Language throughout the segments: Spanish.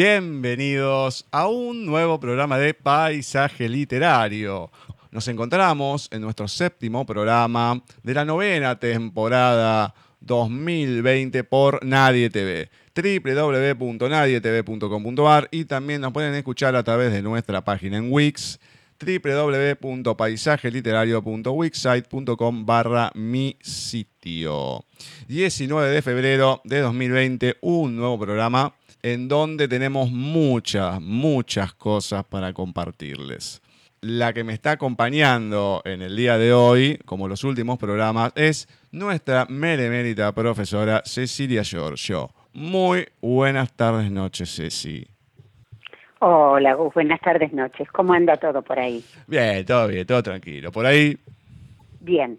Bienvenidos a un nuevo programa de Paisaje Literario. Nos encontramos en nuestro séptimo programa de la novena temporada 2020 por Nadie TV www.nadietv.com.ar y también nos pueden escuchar a través de nuestra página en Wix www.paisajeliterario.wixsite.com barra mi sitio. 19 de febrero de 2020, un nuevo programa en donde tenemos muchas, muchas cosas para compartirles. La que me está acompañando en el día de hoy, como los últimos programas, es nuestra meremérita profesora Cecilia Giorgio. Muy buenas tardes, noches, Ceci. Hola, Gus, buenas tardes, noches. ¿Cómo anda todo por ahí? Bien, todo bien, todo tranquilo. ¿Por ahí? Bien,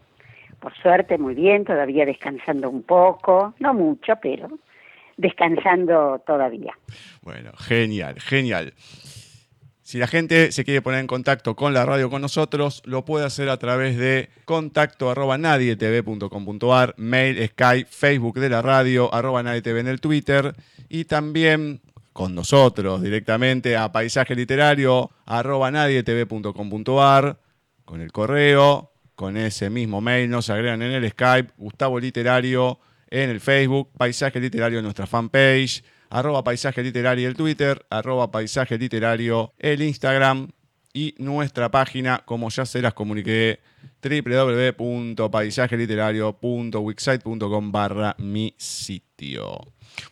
por suerte, muy bien, todavía descansando un poco, no mucho, pero descansando todavía. Bueno, genial, genial. Si la gente se quiere poner en contacto con la radio con nosotros, lo puede hacer a través de contacto arroba nadietv.com.ar, mail, Skype, Facebook de la radio, arroba nadietv en el Twitter y también con nosotros directamente a paisaje literario arroba nadietv.com.ar con el correo, con ese mismo mail, nos agregan en el Skype, Gustavo Literario en el Facebook, Paisaje Literario en nuestra fanpage, arroba Paisaje Literario el Twitter, arroba Paisaje Literario el Instagram y nuestra página, como ya se las comuniqué, www.paisajeliterario.wixsite.com barra mi sitio.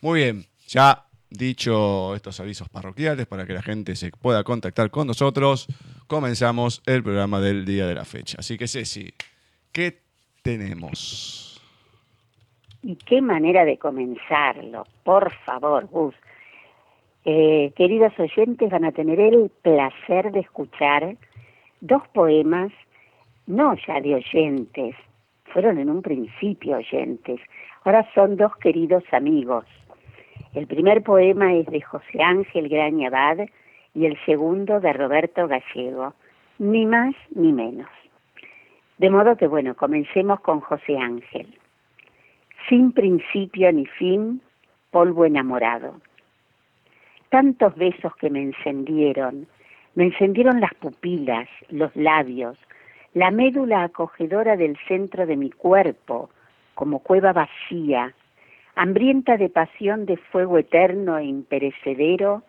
Muy bien, ya dicho estos avisos parroquiales para que la gente se pueda contactar con nosotros, comenzamos el programa del día de la fecha. Así que Ceci, ¿qué tenemos? Y qué manera de comenzarlo, por favor, Gus. Eh, queridos oyentes, van a tener el placer de escuchar dos poemas, no ya de oyentes, fueron en un principio oyentes, ahora son dos queridos amigos. El primer poema es de José Ángel Graña Abad y el segundo de Roberto Gallego, ni más ni menos. De modo que, bueno, comencemos con José Ángel. Sin principio ni fin, polvo enamorado. Tantos besos que me encendieron, me encendieron las pupilas, los labios, la médula acogedora del centro de mi cuerpo, como cueva vacía, hambrienta de pasión de fuego eterno e imperecedero,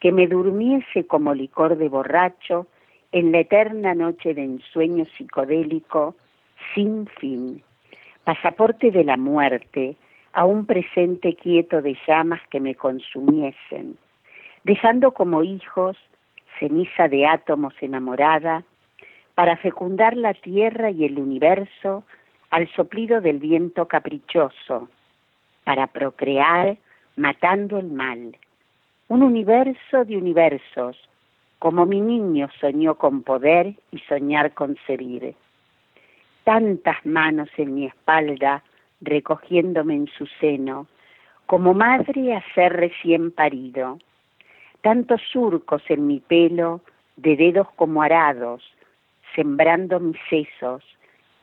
que me durmiese como licor de borracho en la eterna noche de ensueño psicodélico sin fin, pasaporte de la muerte a un presente quieto de llamas que me consumiesen, dejando como hijos ceniza de átomos enamorada, para fecundar la tierra y el universo al soplido del viento caprichoso, para procrear matando el mal. Un universo de universos, como mi niño soñó con poder y soñar concebir. Tantas manos en mi espalda recogiéndome en su seno, como madre a ser recién parido. Tantos surcos en mi pelo, de dedos como arados, sembrando mis sesos,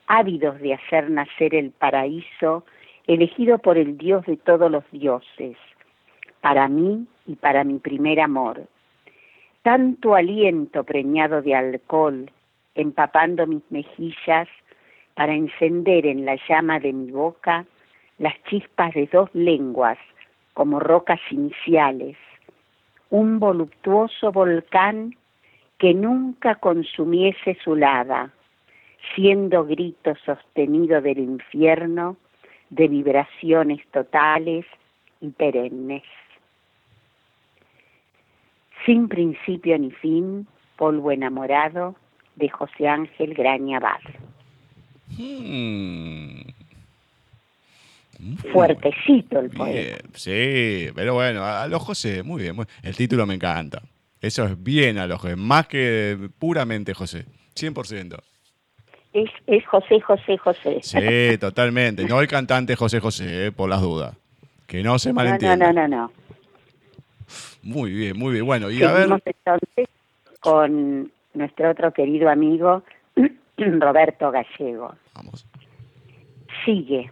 ávidos de hacer nacer el paraíso elegido por el Dios de todos los dioses, para mí y para mi primer amor. Tanto aliento preñado de alcohol, empapando mis mejillas, para encender en la llama de mi boca las chispas de dos lenguas como rocas iniciales, un voluptuoso volcán que nunca consumiese su lava, siendo grito sostenido del infierno de vibraciones totales y perennes. Sin principio ni fin, polvo enamorado de José Ángel Graña Bar. Hmm. Fuertecito el poema. sí, pero bueno, a los José, muy bien. el título me encanta. Eso es bien a los José, más que puramente José, 100%. Es, es José, José, José. Sí, totalmente. No el cantante José José, eh, por las dudas. Que no se malentienda. No, no, no, no. Muy bien, muy bien. Bueno, y a ver. entonces con nuestro otro querido amigo Roberto Gallego. Vamos. Sigue,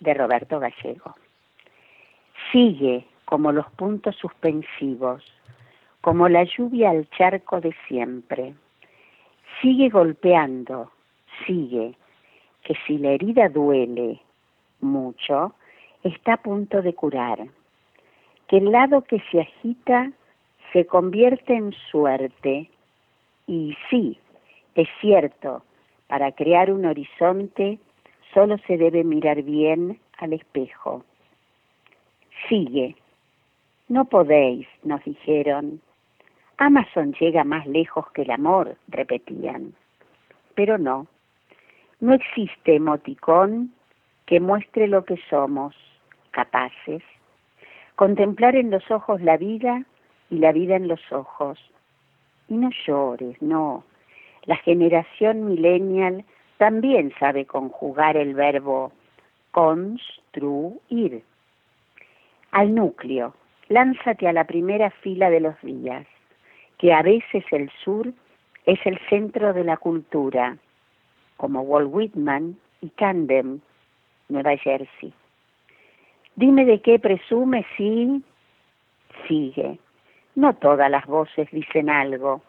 de Roberto Gallego. Sigue como los puntos suspensivos, como la lluvia al charco de siempre. Sigue golpeando, sigue, que si la herida duele mucho, está a punto de curar. Que el lado que se agita se convierte en suerte. Y sí, es cierto, para crear un horizonte solo se debe mirar bien al espejo. Sigue. No podéis, nos dijeron. Amazon llega más lejos que el amor, repetían. Pero no. No existe emoticón que muestre lo que somos capaces. Contemplar en los ojos la vida y la vida en los ojos. Y no llores, no. La generación millennial también sabe conjugar el verbo construir. Al núcleo, lánzate a la primera fila de los días, que a veces el sur es el centro de la cultura, como Walt Whitman y Camden, Nueva Jersey. Dime de qué presume si sigue. No todas las voces dicen algo,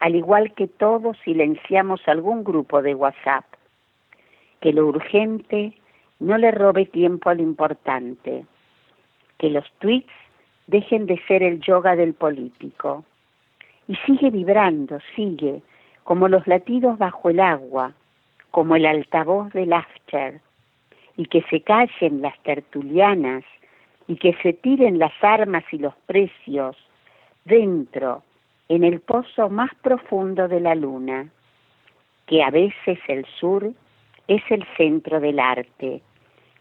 al igual que todos silenciamos algún grupo de WhatsApp. Que lo urgente no le robe tiempo a lo importante. Que los tweets dejen de ser el yoga del político. Y sigue vibrando, sigue, como los latidos bajo el agua, como el altavoz del after, y que se callen las tertulianas y que se tiren las armas y los precios dentro en el pozo más profundo de la luna, que a veces el sur es el centro del arte,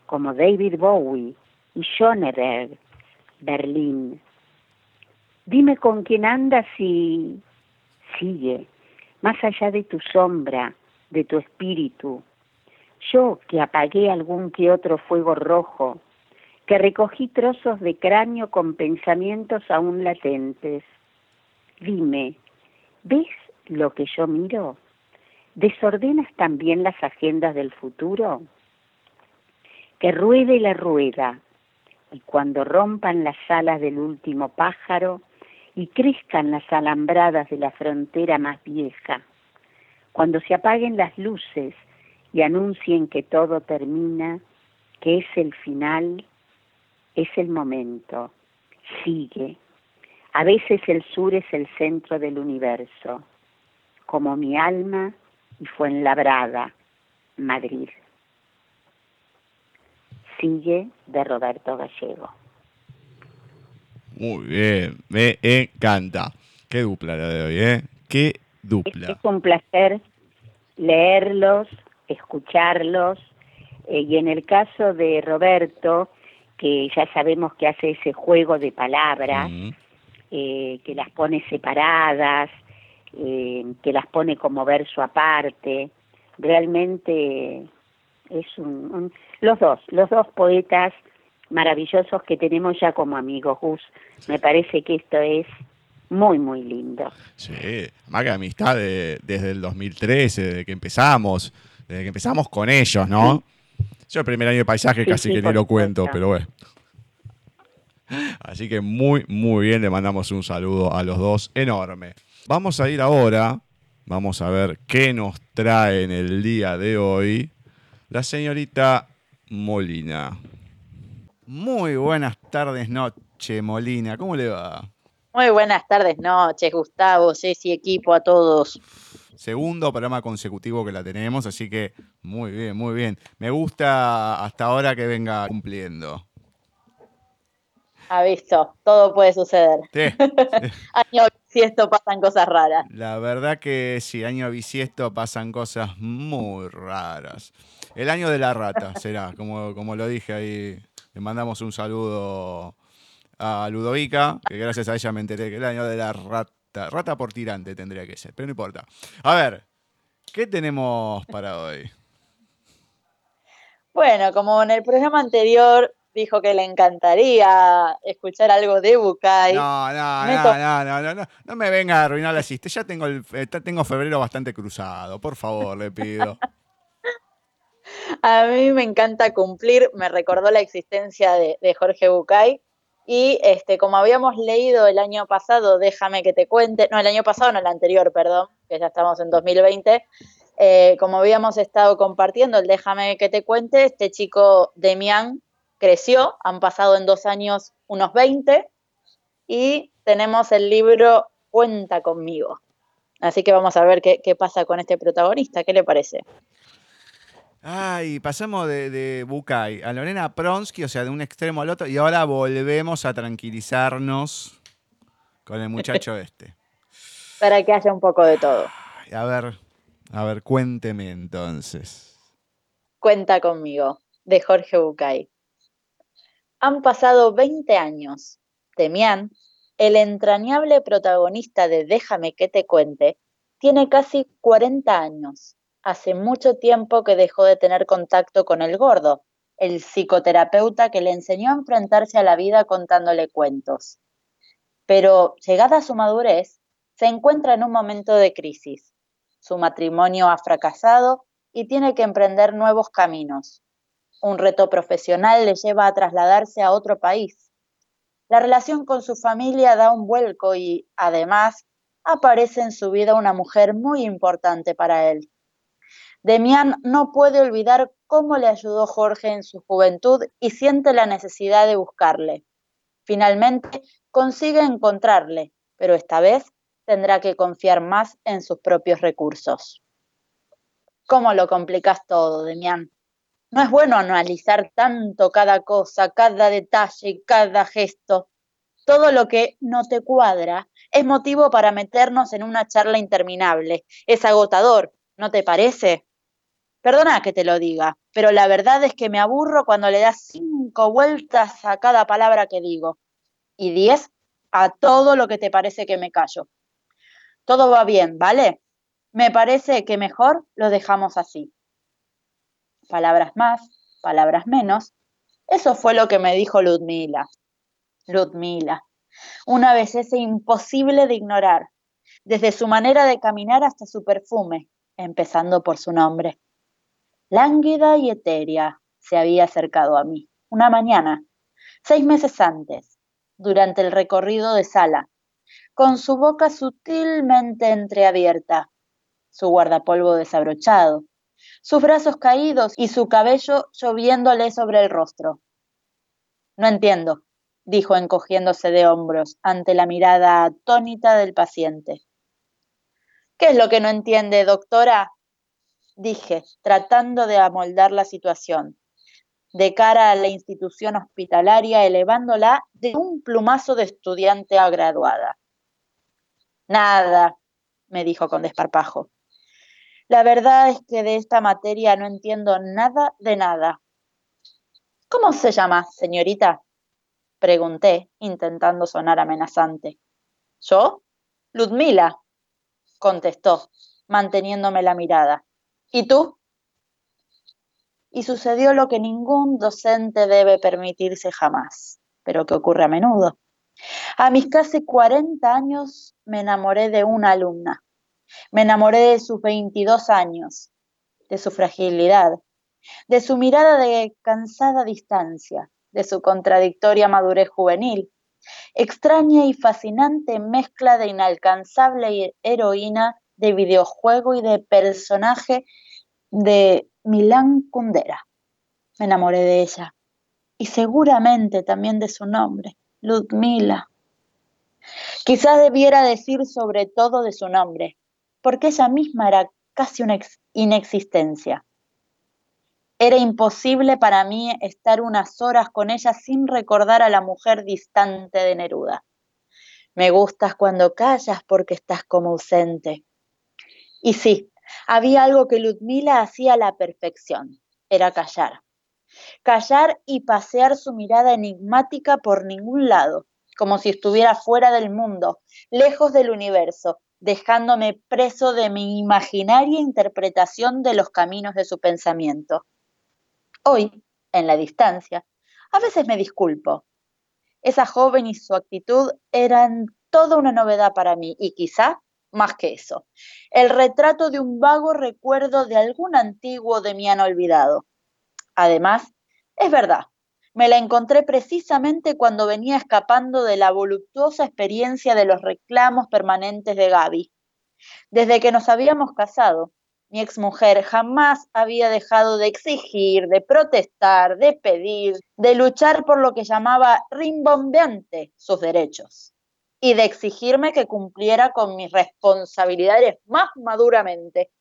como David Bowie y Schoenberg, Berlín. Dime con quién andas y sigue, más allá de tu sombra, de tu espíritu. Yo que apagué algún que otro fuego rojo, que recogí trozos de cráneo con pensamientos aún latentes. Dime, ¿ves lo que yo miro? ¿Desordenas también las agendas del futuro? Que ruede la rueda, y cuando rompan las alas del último pájaro y crezcan las alambradas de la frontera más vieja, cuando se apaguen las luces y anuncien que todo termina, que es el final, es el momento, sigue. A veces el sur es el centro del universo, como mi alma y fue labrada Madrid. Sigue de Roberto Gallego. Muy bien, me encanta. Qué dupla la de hoy, ¿eh? Qué dupla. Es, un placer leerlos, escucharlos, eh, y en el caso de Roberto, que ya sabemos que hace ese juego de palabras, eh, que las pone separadas, eh, que las pone como verso aparte, realmente es un, los dos, los dos poetas maravillosos que tenemos ya como amigos, Gus. Me parece que esto es muy, muy lindo. Sí, más que amistad desde el 2013, desde que empezamos, desde que empezamos con ellos, ¿no? Yo el primer año de paisaje casi que ni lo cuento, pero bueno. Así que muy, muy bien, le mandamos un saludo a los dos enorme. Vamos a ir ahora, vamos a ver qué nos trae en el día de hoy la señorita Molina. Muy buenas tardes, noche, Molina. ¿Cómo le va? Muy buenas tardes, noches, Gustavo, Ceci, equipo, a todos segundo programa consecutivo que la tenemos, así que muy bien, muy bien. Me gusta hasta ahora que venga cumpliendo. Ha visto, todo puede suceder. Sí. año bisiesto pasan cosas raras. La verdad que sí, año bisiesto pasan cosas muy raras. El año de la rata será, como, como lo dije ahí. Le mandamos un saludo a Ludovica, que gracias a ella me enteré que el año de la rata Rata por tirante tendría que ser, pero no importa. A ver, ¿qué tenemos para hoy? Bueno, como en el programa anterior dijo que le encantaría escuchar algo de Bucay. No, no, no, no, no, no, no, me venga a arruinar la cista. Ya tengo, el, tengo febrero bastante cruzado. Por favor, le pido. a mí me encanta cumplir. Me recordó la existencia de, de Jorge Bucay y este, como habíamos leído el año pasado, déjame que te cuente, no, el año pasado, no, el anterior, perdón, que ya estamos en 2020, eh, como habíamos estado compartiendo el déjame que te cuente, este chico Demian creció, han pasado en dos años unos 20 y tenemos el libro Cuenta conmigo. Así que vamos a ver qué, qué pasa con este protagonista, ¿qué le parece? Ay, pasamos de, de Bucay a Lorena Pronsky, o sea, de un extremo al otro, y ahora volvemos a tranquilizarnos con el muchacho este. Para que haya un poco de todo. a ver, a ver, cuénteme entonces. Cuenta conmigo, de Jorge Bucay. Han pasado 20 años. Temián, el entrañable protagonista de Déjame que te cuente, tiene casi 40 años hace mucho tiempo que dejó de tener contacto con el gordo, el psicoterapeuta que le enseñó a enfrentarse a la vida contándole cuentos. Pero, llegada a su madurez, se encuentra en un momento de crisis. Su matrimonio ha fracasado y tiene que emprender nuevos caminos. Un reto profesional le lleva a trasladarse a otro país. La relación con su familia da un vuelco y, además, aparece en su vida una mujer muy importante para él, Demián no puede olvidar cómo le ayudó Jorge en su juventud y siente la necesidad de buscarle. Finalmente consigue encontrarle, pero esta vez tendrá que confiar más en sus propios recursos. ¿Cómo lo complicas todo, Demián? No es bueno analizar tanto cada cosa, cada detalle, cada gesto. Todo lo que no te cuadra es motivo para meternos en una charla interminable. Es agotador, ¿no te parece? Perdona que te lo diga, pero la verdad es que me aburro cuando le das cinco vueltas a cada palabra que digo y diez a todo lo que te parece que me callo. Todo va bien, ¿vale? Me parece que mejor lo dejamos así. Palabras más, palabras menos. Eso fue lo que me dijo Ludmila. Ludmila, una belleza imposible de ignorar, desde su manera de caminar hasta su perfume, empezando por su nombre. Lánguida y etérea se había acercado a mí, una mañana, seis meses antes, durante el recorrido de sala, con su boca sutilmente entreabierta, su guardapolvo desabrochado, sus brazos caídos y su cabello lloviéndole sobre el rostro. No entiendo, dijo encogiéndose de hombros ante la mirada atónita del paciente. ¿Qué es lo que no entiende, doctora? dije, tratando de amoldar la situación, de cara a la institución hospitalaria, elevándola de un plumazo de estudiante a graduada. Nada, me dijo con desparpajo. La verdad es que de esta materia no entiendo nada de nada. ¿Cómo se llama, señorita? Pregunté, intentando sonar amenazante. ¿Yo? Ludmila, contestó, manteniéndome la mirada. ¿Y tú? Y sucedió lo que ningún docente debe permitirse jamás, pero que ocurre a menudo. A mis casi 40 años me enamoré de una alumna. Me enamoré de sus 22 años, de su fragilidad, de su mirada de cansada distancia, de su contradictoria madurez juvenil, extraña y fascinante mezcla de inalcanzable heroína de videojuego y de personaje de Milán Kundera. Me enamoré de ella y seguramente también de su nombre, Ludmila. Quizás debiera decir sobre todo de su nombre, porque ella misma era casi una inexistencia. Era imposible para mí estar unas horas con ella sin recordar a la mujer distante de Neruda. Me gustas cuando callas porque estás como ausente. Y sí, había algo que Ludmila hacía a la perfección, era callar. Callar y pasear su mirada enigmática por ningún lado, como si estuviera fuera del mundo, lejos del universo, dejándome preso de mi imaginaria interpretación de los caminos de su pensamiento. Hoy, en la distancia, a veces me disculpo. Esa joven y su actitud eran toda una novedad para mí y quizá más que eso, el retrato de un vago recuerdo de algún antiguo de mi han olvidado. Además, es verdad, me la encontré precisamente cuando venía escapando de la voluptuosa experiencia de los reclamos permanentes de Gaby. Desde que nos habíamos casado, mi exmujer jamás había dejado de exigir, de protestar, de pedir, de luchar por lo que llamaba rimbombeante sus derechos y de exigirme que cumpliera con mis responsabilidades más maduramente.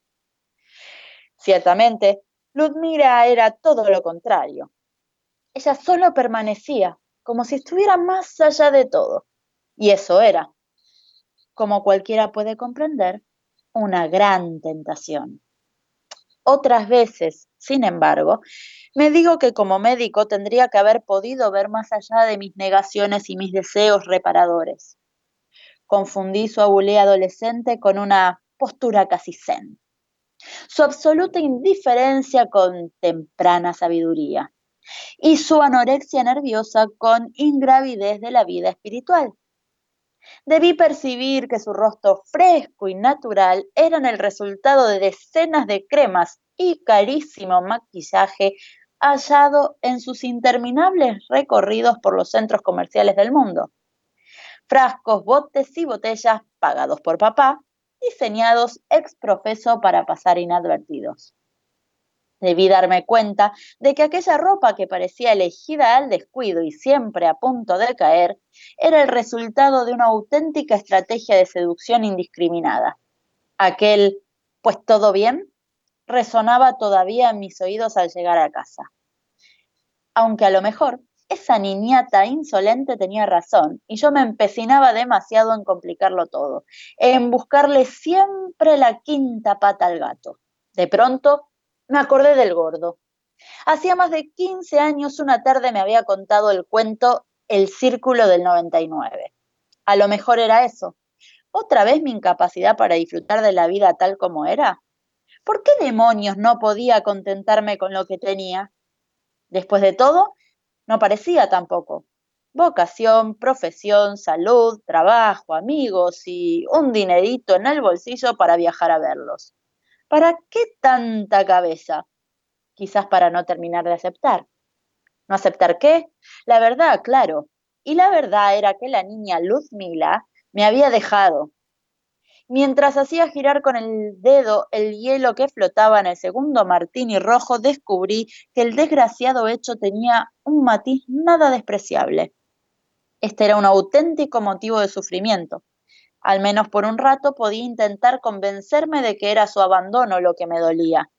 Ciertamente, Ludmila era todo lo contrario. Ella solo permanecía, como si estuviera más allá de todo. Y eso era, como cualquiera puede comprender, una gran tentación. Otras veces, sin embargo, me digo que como médico tendría que haber podido ver más allá de mis negaciones y mis deseos reparadores. Confundí su abulé adolescente con una postura casi zen, su absoluta indiferencia con temprana sabiduría y su anorexia nerviosa con ingravidez de la vida espiritual. Debí percibir que su rostro fresco y natural eran el resultado de decenas de cremas y carísimo maquillaje hallado en sus interminables recorridos por los centros comerciales del mundo. Frascos, botes y botellas pagados por papá, diseñados ex profeso para pasar inadvertidos. Debí darme cuenta de que aquella ropa que parecía elegida al descuido y siempre a punto de caer era el resultado de una auténtica estrategia de seducción indiscriminada. Aquel, pues todo bien, resonaba todavía en mis oídos al llegar a casa. Aunque a lo mejor esa niñata insolente tenía razón y yo me empecinaba demasiado en complicarlo todo, en buscarle siempre la quinta pata al gato. De pronto me acordé del gordo. Hacía más de 15 años una tarde me había contado el cuento El Círculo del 99. A lo mejor era eso, ¿Otra vez mi incapacidad para disfrutar de la vida tal como era? ¿Por qué demonios no podía contentarme con lo que tenía? Después de todo, no parecía tampoco. Vocación, profesión, salud, trabajo, amigos y un dinerito en el bolsillo para viajar a verlos. ¿Para qué tanta cabeza? Quizás para no terminar de aceptar. ¿No aceptar qué? La verdad, claro. Y la verdad era que la niña Luzmila me había dejado. Mientras hacía girar con el dedo el hielo que flotaba en el segundo martini rojo, descubrí que el desgraciado hecho tenía un matiz nada despreciable. Este era un auténtico motivo de sufrimiento. Al menos por un rato podía intentar convencerme de que era su abandono lo que me dolía,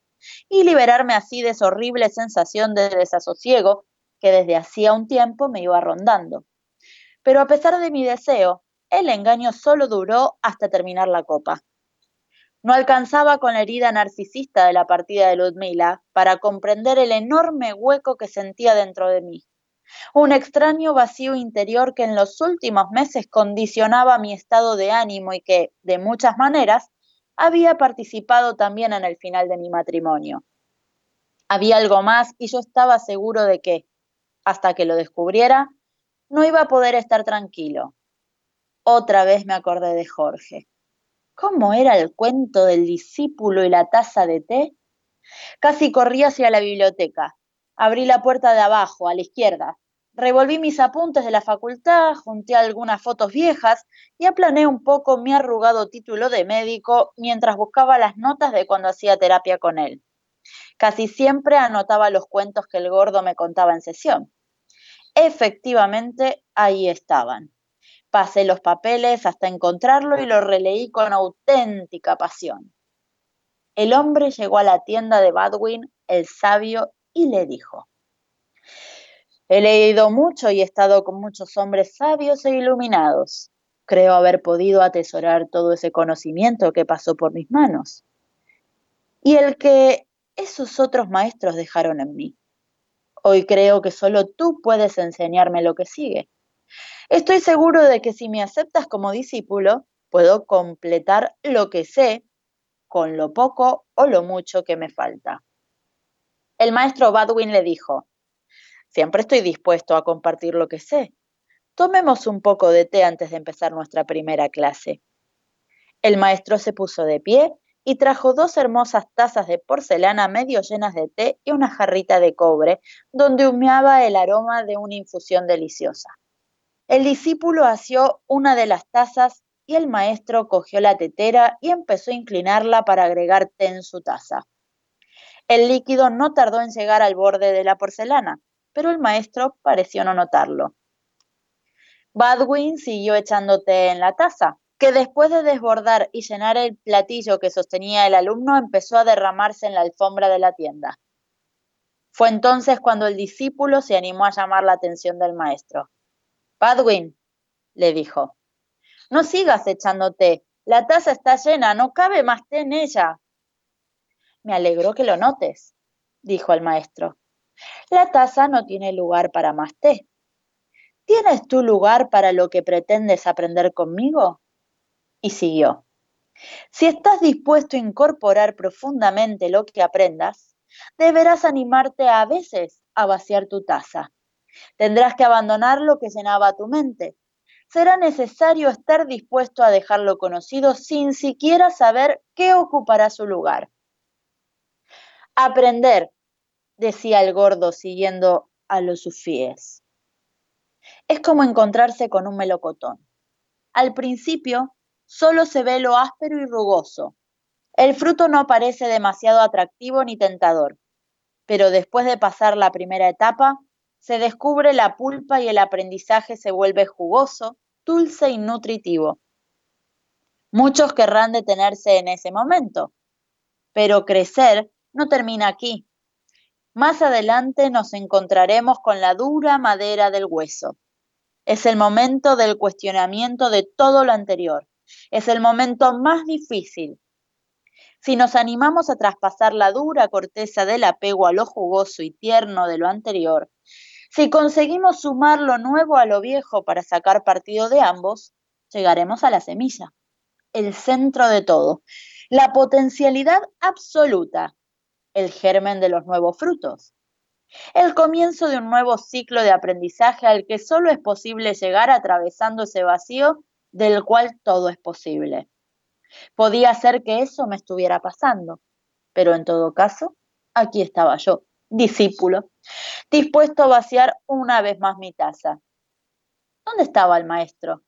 y liberarme así de esa horrible sensación de desasosiego que desde hacía un tiempo me iba rondando. Pero a pesar de mi deseo, el engaño solo duró hasta terminar la copa. No alcanzaba con la herida narcisista de la partida de Ludmila para comprender el enorme hueco que sentía dentro de mí. Un extraño vacío interior que en los últimos meses condicionaba mi estado de ánimo y que, de muchas maneras, había participado también en el final de mi matrimonio. Había algo más y yo estaba seguro de que, hasta que lo descubriera, no iba a poder estar tranquilo. Otra vez me acordé de Jorge. ¿Cómo era el cuento del discípulo y la taza de té? Casi corrí hacia la biblioteca. Abrí la puerta de abajo, a la izquierda. Revolví mis apuntes de la facultad, junté algunas fotos viejas y aplané un poco mi arrugado título de médico mientras buscaba las notas de cuando hacía terapia con él. Casi siempre anotaba los cuentos que el gordo me contaba en sesión. Efectivamente, ahí estaban. Pasé los papeles hasta encontrarlo y lo releí con auténtica pasión. El hombre llegó a la tienda de Badwin, el sabio, y le dijo, He leído mucho y he estado con muchos hombres sabios e iluminados. Creo haber podido atesorar todo ese conocimiento que pasó por mis manos. Y el que esos otros maestros dejaron en mí. Hoy creo que solo tú puedes enseñarme lo que sigue. Estoy seguro de que si me aceptas como discípulo, puedo completar lo que sé con lo poco o lo mucho que me falta. El maestro Badwin le dijo, Siempre estoy dispuesto a compartir lo que sé. Tomemos un poco de té antes de empezar nuestra primera clase. El maestro se puso de pie y trajo dos hermosas tazas de porcelana medio llenas de té y una jarrita de cobre, donde humeaba el aroma de una infusión deliciosa. El discípulo asió una de las tazas y el maestro cogió la tetera y empezó a inclinarla para agregar té en su taza. El líquido no tardó en llegar al borde de la porcelana pero el maestro pareció no notarlo. Badwin siguió echando té en la taza, que después de desbordar y llenar el platillo que sostenía el alumno empezó a derramarse en la alfombra de la tienda. Fue entonces cuando el discípulo se animó a llamar la atención del maestro. Badwin, le dijo, no sigas echando té, la taza está llena, no cabe más té en ella. Me alegro que lo notes, dijo el maestro. La taza no tiene lugar para más té. ¿Tienes tú lugar para lo que pretendes aprender conmigo? Y siguió. Si estás dispuesto a incorporar profundamente lo que aprendas, deberás animarte a veces a vaciar tu taza. Tendrás que abandonar lo que llenaba tu mente. Será necesario estar dispuesto a dejarlo conocido sin siquiera saber qué ocupará su lugar. Aprender decía el gordo siguiendo a los sufíes. Es como encontrarse con un melocotón. Al principio solo se ve lo áspero y rugoso. El fruto no parece demasiado atractivo ni tentador, pero después de pasar la primera etapa, se descubre la pulpa y el aprendizaje se vuelve jugoso, dulce y nutritivo. Muchos querrán detenerse en ese momento, pero crecer no termina aquí. Más adelante nos encontraremos con la dura madera del hueso. Es el momento del cuestionamiento de todo lo anterior. Es el momento más difícil. Si nos animamos a traspasar la dura corteza del apego a lo jugoso y tierno de lo anterior, si conseguimos sumar lo nuevo a lo viejo para sacar partido de ambos, llegaremos a la semilla. el centro de todo, la potencialidad absoluta, el germen de los nuevos frutos, el comienzo de un nuevo ciclo de aprendizaje al que solo es posible llegar atravesando ese vacío del cual todo es posible. Podía ser que eso me estuviera pasando, pero en todo caso, aquí estaba yo, discípulo, dispuesto a vaciar una vez más mi taza. ¿Dónde estaba el maestro?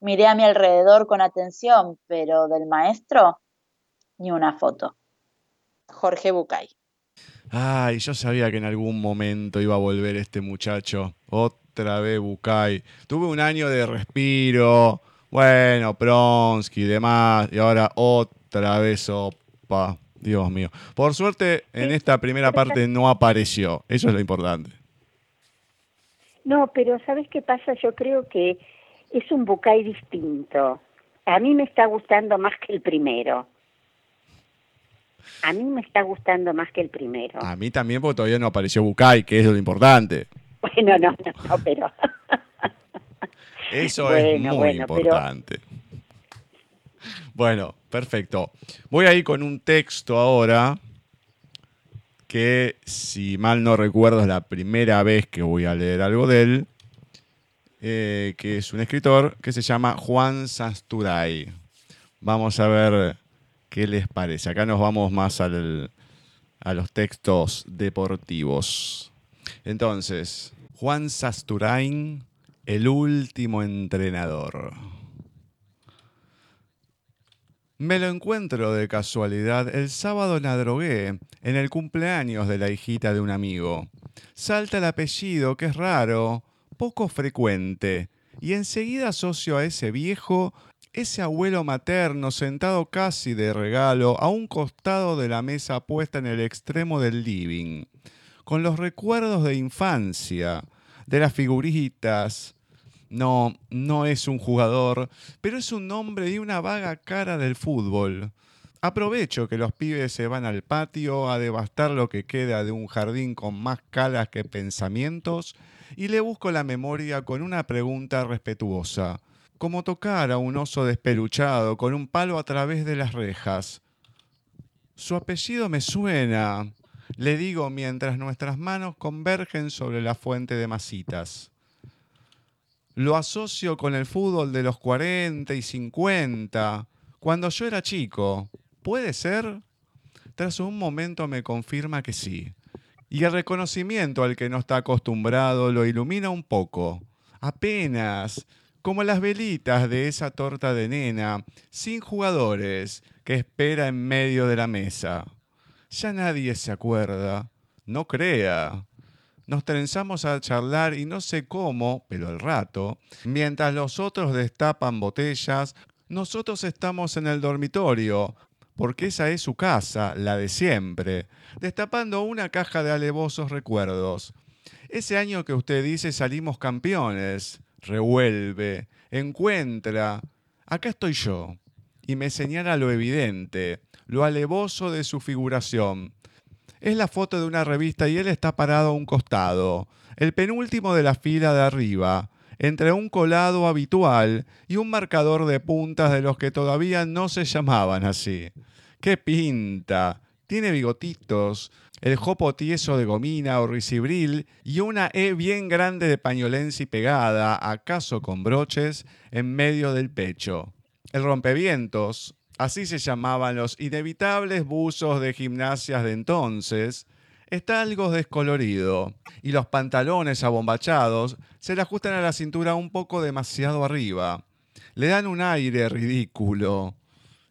Miré a mi alrededor con atención, pero del maestro ni una foto. Jorge Bucay. Ay, yo sabía que en algún momento iba a volver este muchacho. Otra vez Bucay. Tuve un año de respiro. Bueno, Pronsky y demás. Y ahora otra vez Opa. Dios mío. Por suerte, en esta primera parte no apareció. Eso es lo importante. No, pero ¿sabes qué pasa? Yo creo que es un Bucay distinto. A mí me está gustando más que el primero. A mí me está gustando más que el primero. A mí también, porque todavía no apareció Bucay, que es lo importante. Bueno, no, no, no pero. Eso es muy importante. Bueno, perfecto. Voy a ir con un texto ahora que, si mal no recuerdo, es la primera vez que voy a leer algo de él, eh, que es un escritor que se llama Juan Sasturay. Vamos a ver qué les parece. Acá nos vamos más a los textos deportivos. Entonces, Juan Sasturain, el último entrenador. Me lo encuentro de casualidad el sábado en la drogué, en el cumpleaños de la hijita de un amigo. Salta el apellido, que es raro, poco frecuente, y enseguida asocio a ese viejo, ese abuelo materno sentado casi de regalo a un costado de la mesa puesta en el extremo del living, con los recuerdos de infancia, de las figuritas, no, no es un jugador, pero es un hombre y una vaga cara del fútbol. Aprovecho que los pibes se van al patio a devastar lo que queda de un jardín con más calas que pensamientos y le busco la memoria con una pregunta respetuosa, como tocar a un oso despeluchado con un palo a través de las rejas. Su apellido me suena, le digo mientras nuestras manos convergen sobre la fuente de masitas lo asocio con el fútbol de los 40 y 50, cuando yo era chico. ¿Puede ser? Tras un momento me confirma que sí. Y el reconocimiento al que no está acostumbrado lo ilumina un poco. Apenas, como las velitas de esa torta de nena, sin jugadores, que espera en medio de la mesa. Ya nadie se acuerda. No crea. Nos trenzamos a charlar y no sé cómo, pero al rato, mientras los otros destapan botellas, nosotros estamos en el dormitorio, porque esa es su casa, la de siempre, destapando una caja de alevosos recuerdos. Ese año que usted dice salimos campeones, revuelve, encuentra. Acá estoy yo. Y me señala lo evidente, lo alevoso de su figuración. Es la foto de una revista y él está parado a un costado, el penúltimo de la fila de arriba, entre un colado habitual y un marcador de puntas de los que todavía no se llamaban así. ¡Qué pinta! Tiene bigotitos, el jopo tieso de gomina o ricibril y una E bien grande de pañolensi pegada, acaso con broches, en medio del pecho. El rompevientos, así se llamaban los inevitables buzos de gimnasias de entonces, está algo descolorido y los pantalones abombachados se le ajustan a la cintura un poco demasiado arriba. Le dan un aire ridículo.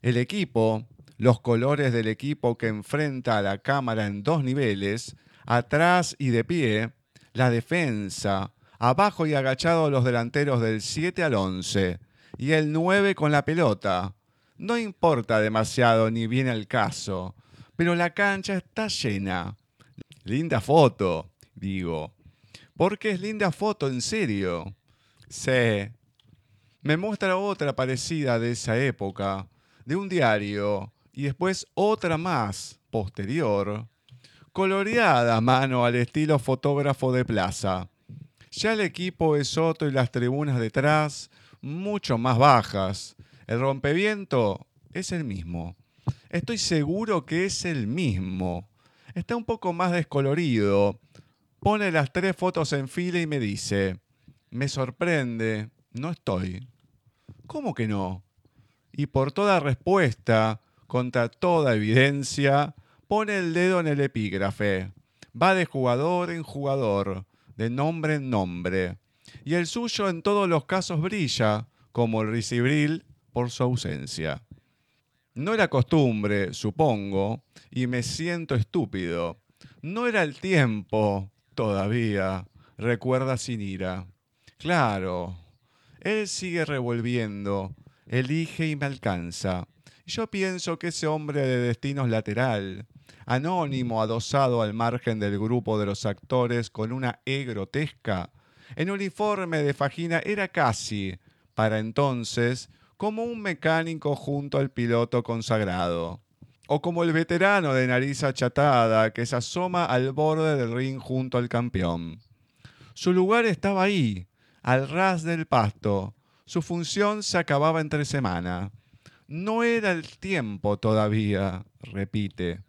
El equipo, los colores del equipo que enfrenta a la cámara en dos niveles, atrás y de pie, la defensa, abajo y agachado los delanteros del 7 al 11 y el 9 con la pelota, no importa demasiado ni viene al caso, pero la cancha está llena. Linda foto, digo. Porque es linda foto, en serio. Sí. Me muestra otra parecida de esa época, de un diario, y después otra más, posterior, coloreada a mano al estilo fotógrafo de plaza. Ya el equipo es otro y las tribunas detrás, mucho más bajas, El rompeviento es el mismo. Estoy seguro que es el mismo. Está un poco más descolorido. Pone las tres fotos en fila y me dice, me sorprende, no estoy. ¿Cómo que no? Y por toda respuesta, contra toda evidencia, pone el dedo en el epígrafe. Va de jugador en jugador, de nombre en nombre. Y el suyo en todos los casos brilla, como el ricibril, por su ausencia. No era costumbre, supongo, y me siento estúpido. No era el tiempo, todavía, recuerda sin ira. Claro, él sigue revolviendo, elige y me alcanza. Yo pienso que ese hombre de destino es lateral, anónimo, adosado al margen del grupo de los actores con una E grotesca, en uniforme de fajina, era casi, para entonces, como un mecánico junto al piloto consagrado, o como el veterano de nariz achatada que se asoma al borde del ring junto al campeón. Su lugar estaba ahí, al ras del pasto. Su función se acababa entre semana. No era el tiempo todavía, repite.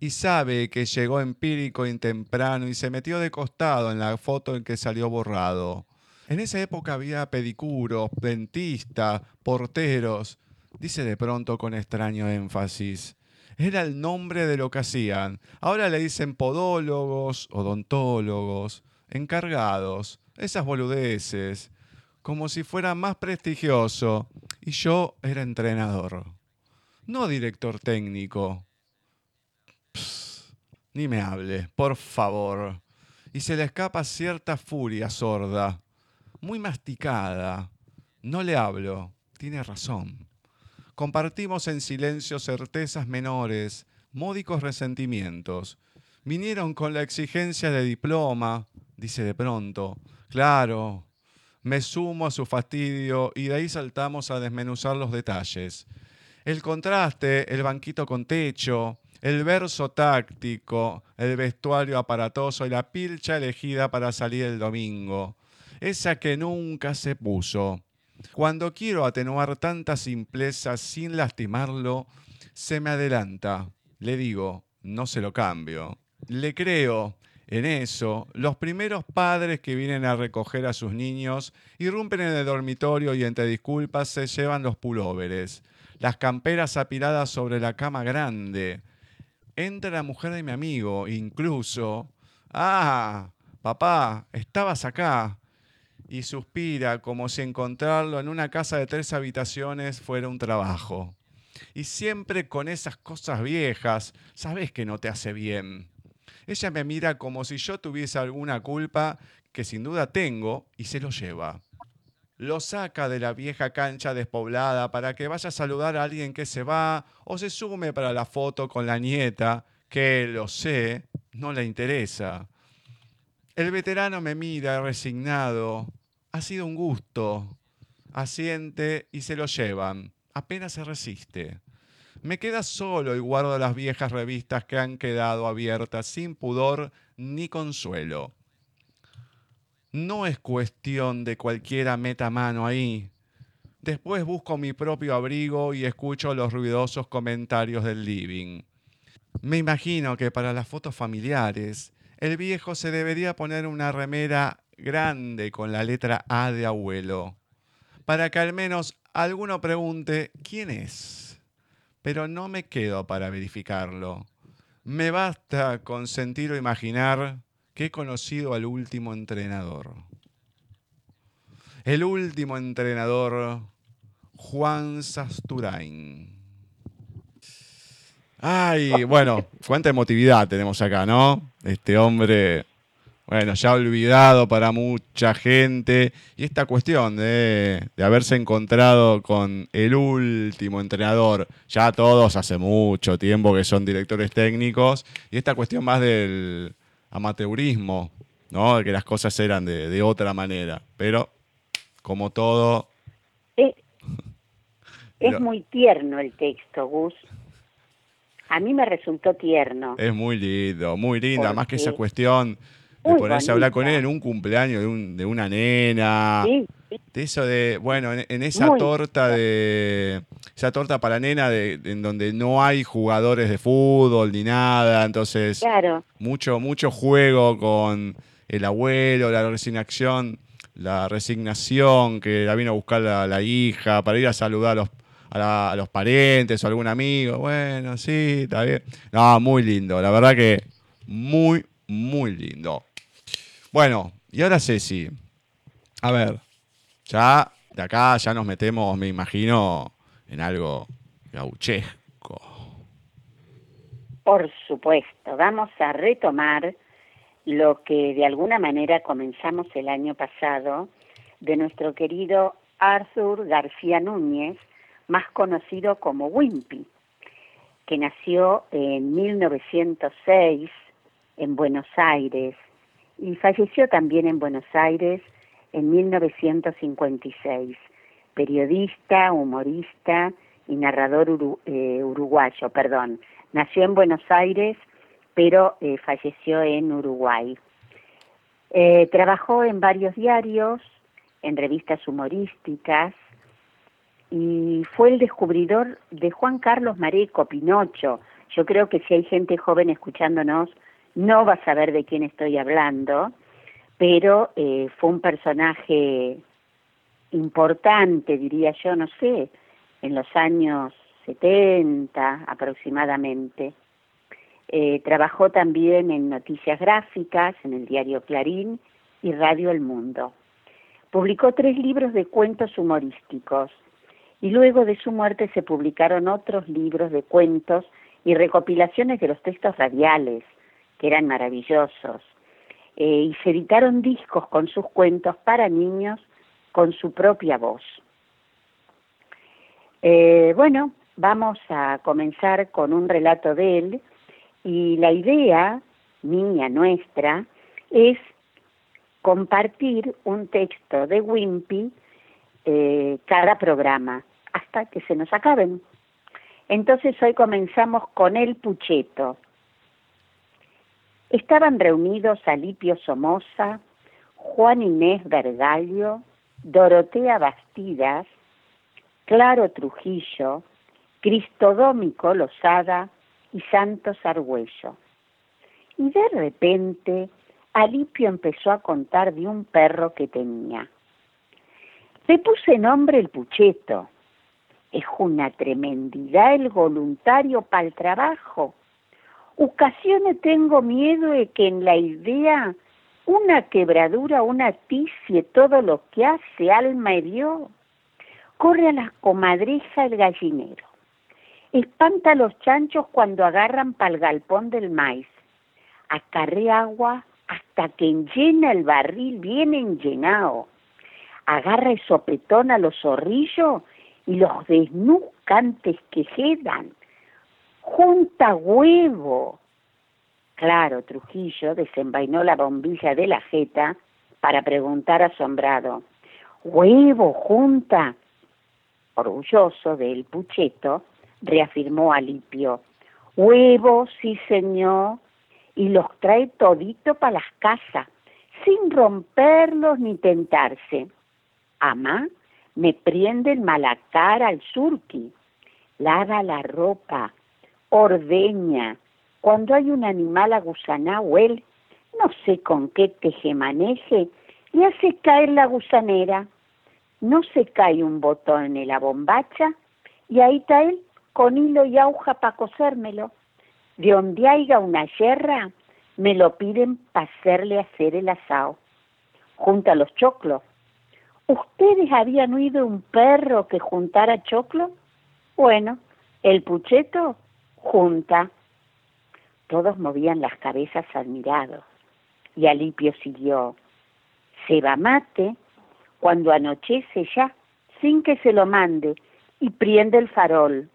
Y sabe que llegó empírico y temprano y se metió de costado en la foto en que salió borrado. En esa época había pedicuros, dentistas, porteros. Dice de pronto con extraño énfasis. Era el nombre de lo que hacían. Ahora le dicen podólogos, odontólogos, encargados, esas boludeces, como si fuera más prestigioso. Y yo era entrenador, no director técnico. ni me hable, por favor. Y se le escapa cierta furia sorda muy masticada. No le hablo, tiene razón. Compartimos en silencio certezas menores, módicos resentimientos. Vinieron con la exigencia de diploma, dice de pronto. Claro, me sumo a su fastidio y de ahí saltamos a desmenuzar los detalles. El contraste, el banquito con techo, el verso táctico, el vestuario aparatoso y la pilcha elegida para salir el domingo esa que nunca se puso. Cuando quiero atenuar tanta simpleza sin lastimarlo, se me adelanta. Le digo, no se lo cambio. Le creo. En eso, los primeros padres que vienen a recoger a sus niños irrumpen en el dormitorio y entre disculpas se llevan los pulóveres, las camperas apiladas sobre la cama grande. Entra la mujer de mi amigo, incluso. Ah, papá, estabas acá y suspira como si encontrarlo en una casa de tres habitaciones fuera un trabajo. Y siempre con esas cosas viejas, sabes que no te hace bien. Ella me mira como si yo tuviese alguna culpa, que sin duda tengo, y se lo lleva. Lo saca de la vieja cancha despoblada para que vaya a saludar a alguien que se va o se sume para la foto con la nieta, que lo sé, no le interesa. El veterano me mira resignado, ha sido un gusto. Asiente y se lo llevan. Apenas se resiste. Me queda solo y guardo las viejas revistas que han quedado abiertas sin pudor ni consuelo. No es cuestión de cualquiera meta mano ahí. Después busco mi propio abrigo y escucho los ruidosos comentarios del living. Me imagino que para las fotos familiares, el viejo se debería poner una remera grande con la letra A de abuelo, para que al menos alguno pregunte quién es. Pero no me quedo para verificarlo. Me basta con sentir o imaginar que he conocido al último entrenador. El último entrenador, Juan Sasturain. Ay, bueno, cuánta emotividad tenemos acá, ¿no? Este hombre bueno, ya olvidado para mucha gente. Y esta cuestión de, haberse encontrado con el último entrenador, ya todos hace mucho tiempo que son directores técnicos, y esta cuestión más del amateurismo, ¿no? que las cosas eran de, otra manera. Pero, como todo... Es, muy tierno el texto, Gus. A mí me resultó tierno. Es muy lindo, muy lindo. Además que esa cuestión de ponerse a hablar con él en un cumpleaños de, un- de una nena. Sí, sí, De eso de, bueno, en, en esa Muy. torta de. Esa torta para nena de, de- en donde no hay jugadores de fútbol ni nada. Entonces, claro. mucho, mucho juego con el abuelo, la resignación, la resignación que la vino a buscar la, la hija para ir a saludar a los, a, la- a los parientes o algún amigo. Bueno, sí, está bien. No, muy lindo, la verdad que muy, muy lindo. Bueno, y ahora Ceci, a ver, ya de acá ya nos metemos, me imagino, en algo gauchesco. Por supuesto, vamos a retomar lo que de alguna manera comenzamos el año pasado de nuestro querido Arthur García Núñez, más conocido como Wimpy, que nació en 1906 en Buenos Aires y falleció también en Buenos Aires en 1956. Periodista, humorista y narrador eh, uruguayo, perdón. Nació en Buenos Aires, pero eh, falleció en Uruguay. Eh, trabajó en varios diarios, en revistas humorísticas, y fue el descubridor de Juan Carlos Mareco, Pinocho. Yo creo que si hay gente joven escuchándonos, no va a saber de quién estoy hablando, pero eh, fue un personaje importante, diría yo, no sé, en los años 70 aproximadamente. Eh, trabajó también en noticias gráficas, en el diario Clarín y Radio El Mundo. Publicó tres libros de cuentos humorísticos y luego de su muerte se publicaron otros libros de cuentos y recopilaciones de los textos radiales, que eran maravillosos. Eh, y se editaron discos con sus cuentos para niños con su propia voz. Eh, bueno, vamos a comenzar con un relato de él y la idea mía, nuestra, es compartir un texto de Wimpy eh, cada programa hasta que se nos acaben. Entonces hoy comenzamos con el pucheto. Estaban reunidos Alipio Somoza, Juan Inés Vergallo, Dorotea Bastidas, Claro Trujillo, Cristodómico Lozada y Santos Argüello. Y de repente Alipio empezó a contar de un perro que tenía. Le puse nombre el Pucheto. Es una tremendidad el voluntario para el trabajo. Ocasiones tengo miedo de que en la idea una quebradura, una ticie, todo lo que hace alma herió. Corre a la comadreja el gallinero. Espanta a los chanchos cuando agarran pa'l galpón del maíz. Acarrea agua hasta que llena el barril bien enllenado. Agarra el sopetón a los zorrillos y los desnuca antes que quedan. Junta huevo. Claro, Trujillo desenvainó la bombilla de la jeta para preguntar asombrado. ¿Huevo junta? Orgulloso del pucheto, reafirmó Alipio. Huevo, sí señor, y los trae todito para las casas, sin romperlos ni tentarse. Amá, me prende el malacar al surqui, lava la ropa, ordeña. Cuando hay un animal agusanao, él, no sé con qué tejemaneje, y hace caer la gusanera. No se cae un botón en la bombacha, y ahí está él con hilo y aguja para cosérmelo. De donde haya una yerra, me lo piden para hacerle hacer el asado. Junta los choclos. ¿Ustedes habían oído un perro que juntara choclo? Bueno, el pucheto junta. Todos movían las cabezas admirados. Y Alipio siguió. Se va mate cuando anochece ya, sin que se lo mande, y prende el farol.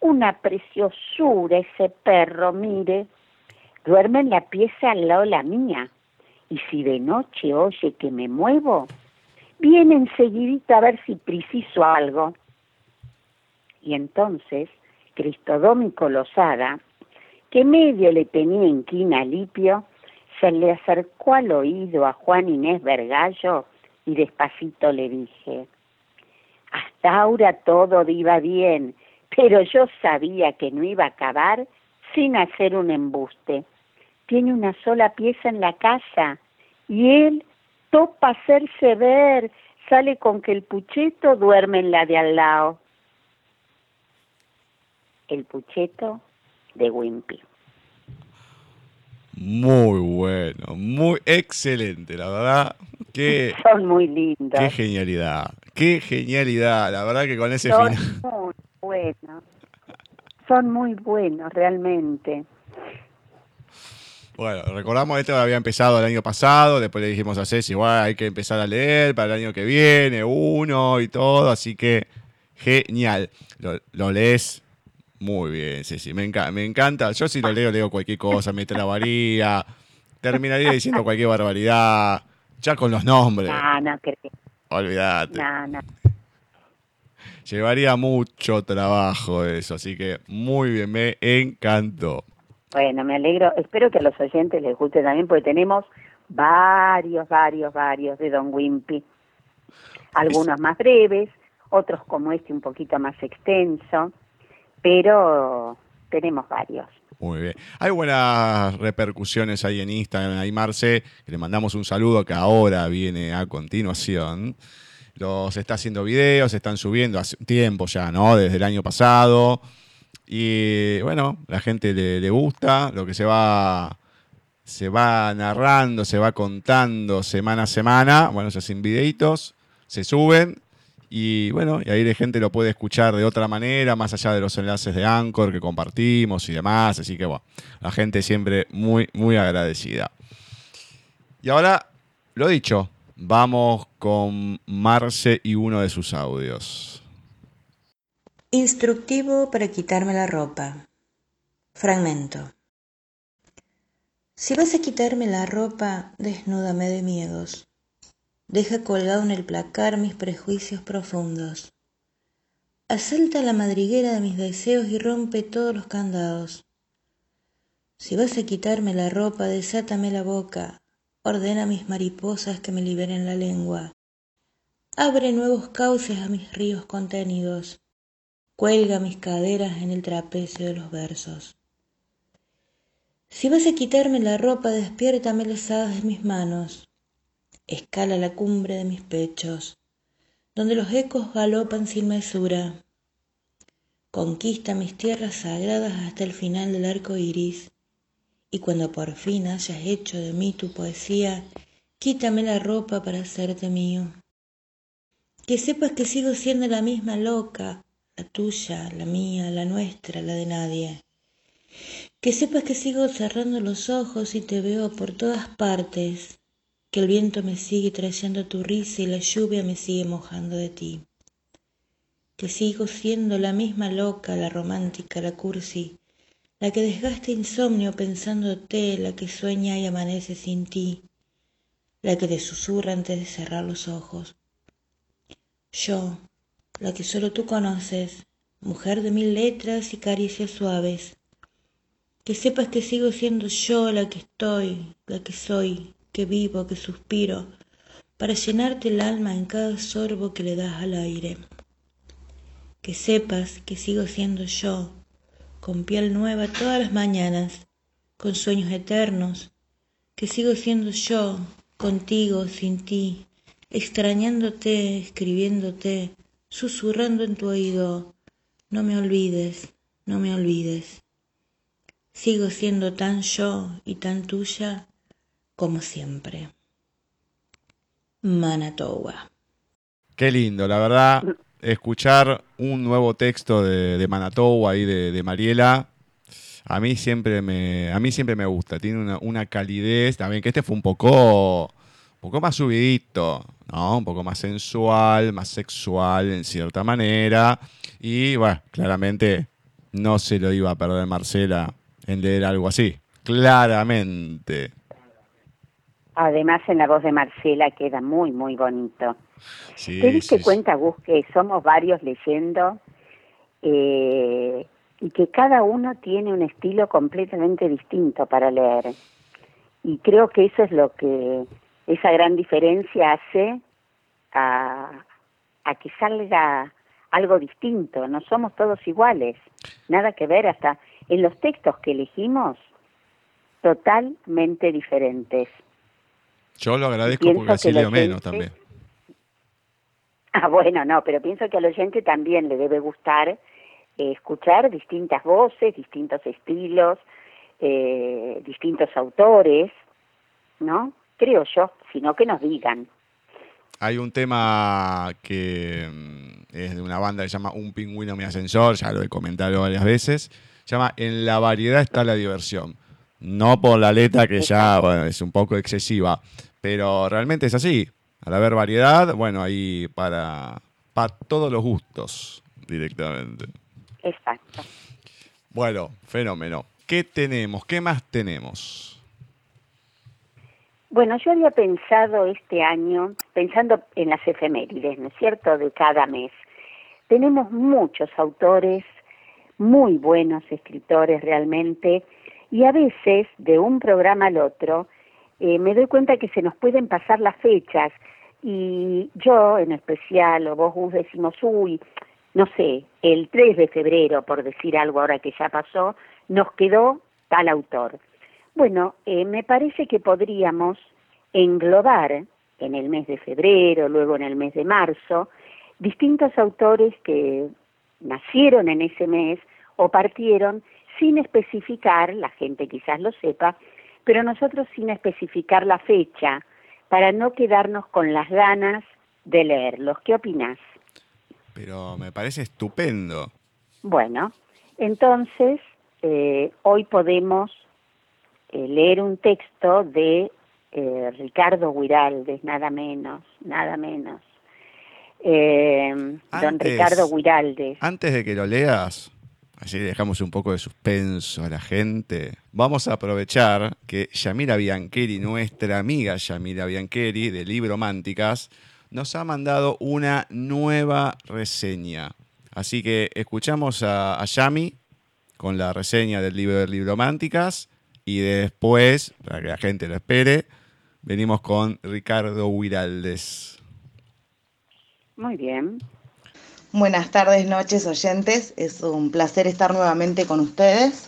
Una preciosura ese perro, mire. Duerme en la pieza al lado de la mía. Y si de noche oye que me muevo, viene enseguidita a ver si preciso algo. Y entonces, Cristodómico Lozada, que medio le tenía inquina Lipio, se le acercó al oído a Juan Inés Vergallo y despacito le dije, hasta ahora todo iba bien, pero yo sabía que no iba a acabar sin hacer un embuste. Tiene una sola pieza en la casa y él topa hacerse ver, sale con que el pucheto duerme en la de al lado. El pucheto de Wimpy. Muy bueno, muy excelente, la verdad. Qué, Son muy lindos. qué genialidad, qué genialidad. La verdad que con ese Son final. muy buenos. Son muy buenos, realmente. Bueno, recordamos esto había empezado el año pasado, después le dijimos a Ceci, igual hay que empezar a leer para el año que viene, uno y todo, así que genial. Lo, lo lees muy bien, Ceci, me, enca- me encanta. Yo si lo leo, leo cualquier cosa, me trabaría, terminaría diciendo cualquier barbaridad, ya con los nombres, No, olvídate. No, no. Llevaría mucho trabajo eso, así que muy bien, me encantó. Bueno, me alegro. Espero que a los oyentes les guste también, porque tenemos varios, varios, varios de Don Wimpy. Algunos más breves, otros como este un poquito más extenso, pero tenemos varios. Muy bien. Hay buenas repercusiones ahí en Instagram. Ahí Marce, que le mandamos un saludo que ahora viene a continuación. Los está haciendo videos, están subiendo hace un tiempo ya, ¿no? Desde el año pasado. Y bueno, la gente le, le gusta lo que se va, se va narrando, se va contando semana a semana. Bueno, se hacen videitos, se suben y bueno, y ahí la gente lo puede escuchar de otra manera, más allá de los enlaces de Anchor que compartimos y demás. Así que bueno, la gente siempre muy, muy agradecida. Y ahora, lo dicho, vamos con Marce y uno de sus audios. Instructivo para quitarme la ropa. Fragmento. Si vas a quitarme la ropa, desnúdame de miedos. Deja colgado en el placar mis prejuicios profundos. Asalta la madriguera de mis deseos y rompe todos los candados. Si vas a quitarme la ropa, desátame la boca. Ordena a mis mariposas que me liberen la lengua. Abre nuevos cauces a mis ríos contenidos. Cuelga mis caderas en el trapecio de los versos. Si vas a quitarme la ropa, despiértame las hadas de mis manos. Escala la cumbre de mis pechos, donde los ecos galopan sin mesura. Conquista mis tierras sagradas hasta el final del arco iris, y cuando por fin hayas hecho de mí tu poesía, quítame la ropa para hacerte mío. Que sepas que sigo siendo la misma loca, la tuya, la mía, la nuestra, la de nadie. Que sepas que sigo cerrando los ojos y te veo por todas partes, que el viento me sigue trayendo tu risa y la lluvia me sigue mojando de ti. Que sigo siendo la misma loca, la romántica, la cursi, la que desgasta insomnio pensándote, la que sueña y amanece sin ti, la que te susurra antes de cerrar los ojos. Yo, la que solo tú conoces, mujer de mil letras y caricias suaves. Que sepas que sigo siendo yo la que estoy, la que soy, que vivo, que suspiro, para llenarte el alma en cada sorbo que le das al aire. Que sepas que sigo siendo yo, con piel nueva todas las mañanas, con sueños eternos, que sigo siendo yo, contigo, sin ti, extrañándote, escribiéndote, susurrando en tu oído, no me olvides, no me olvides. Sigo siendo tan yo y tan tuya como siempre. Manatowa. Qué lindo, la verdad, escuchar un nuevo texto de, de Manatoba ahí de, Mariela, a mí siempre me, a mí siempre me gusta. Tiene una, una calidez, también que este fue un poco, un poco más subidito, ¿no? Un poco más sensual, más sexual en cierta manera. Y bueno, claramente no se lo iba a perder Marcela en leer algo así. Claramente. Además, en la voz de Marcela queda muy, muy bonito. Sí, ¿Te diste sí, cuenta, Gus, que somos varios leyendo eh, y que cada uno tiene un estilo completamente distinto para leer? y creo que eso es lo que esa gran diferencia hace a, a que salga algo distinto, no somos todos iguales, nada que ver hasta en los textos que elegimos, totalmente diferentes. Yo lo agradezco porque así leo menos también. Ah, bueno, no, pero pienso que al oyente también le debe gustar eh, escuchar distintas voces, distintos estilos, eh, distintos autores, ¿no? Creo yo, sino que nos digan. Hay un tema que mm, es de una banda que se llama Un pingüino mi ascensor, ya lo he comentado varias veces. Se llama En la variedad está la diversión. No por la letra que ya es un poco excesiva, pero realmente es así. Al haber variedad, bueno, ahí para, para todos los gustos directamente. Exacto. Bueno, fenómeno. ¿Qué tenemos? ¿Qué más tenemos? Bueno, yo había pensado este año, pensando en las efemérides, ¿no es cierto?, de cada mes. Tenemos muchos autores, muy buenos escritores realmente, y a veces, de un programa al otro, eh, me doy cuenta que se nos pueden pasar las fechas y yo en especial o vos decimos, uy, no sé, el 3 de febrero, por decir algo ahora que ya pasó, nos quedó tal autor. Bueno, eh, me parece que podríamos englobar en el mes de febrero, luego en el mes de marzo, distintos autores que nacieron en ese mes o partieron sin especificar, la gente quizás lo sepa, pero nosotros sin especificar la fecha, para no quedarnos con las ganas de leerlos. ¿Qué opinas? Pero me parece estupendo. Bueno, entonces eh, hoy podemos eh, leer un texto de eh, Ricardo Guiraldes, nada menos, nada menos. don Ricardo Guiraldes. Antes de que lo leas, así dejamos un poco de suspenso a la gente, vamos a aprovechar que Yamira Biancheri, nuestra amiga Yamira Biancheri de Librománticas, nos ha mandado una nueva reseña. Así que escuchamos a, a Yami con la reseña del libro de Librománticas y después, para que la gente lo espere, venimos con Ricardo Huiraldes. Muy bien. Buenas tardes, noches, oyentes. Es un placer estar nuevamente con ustedes.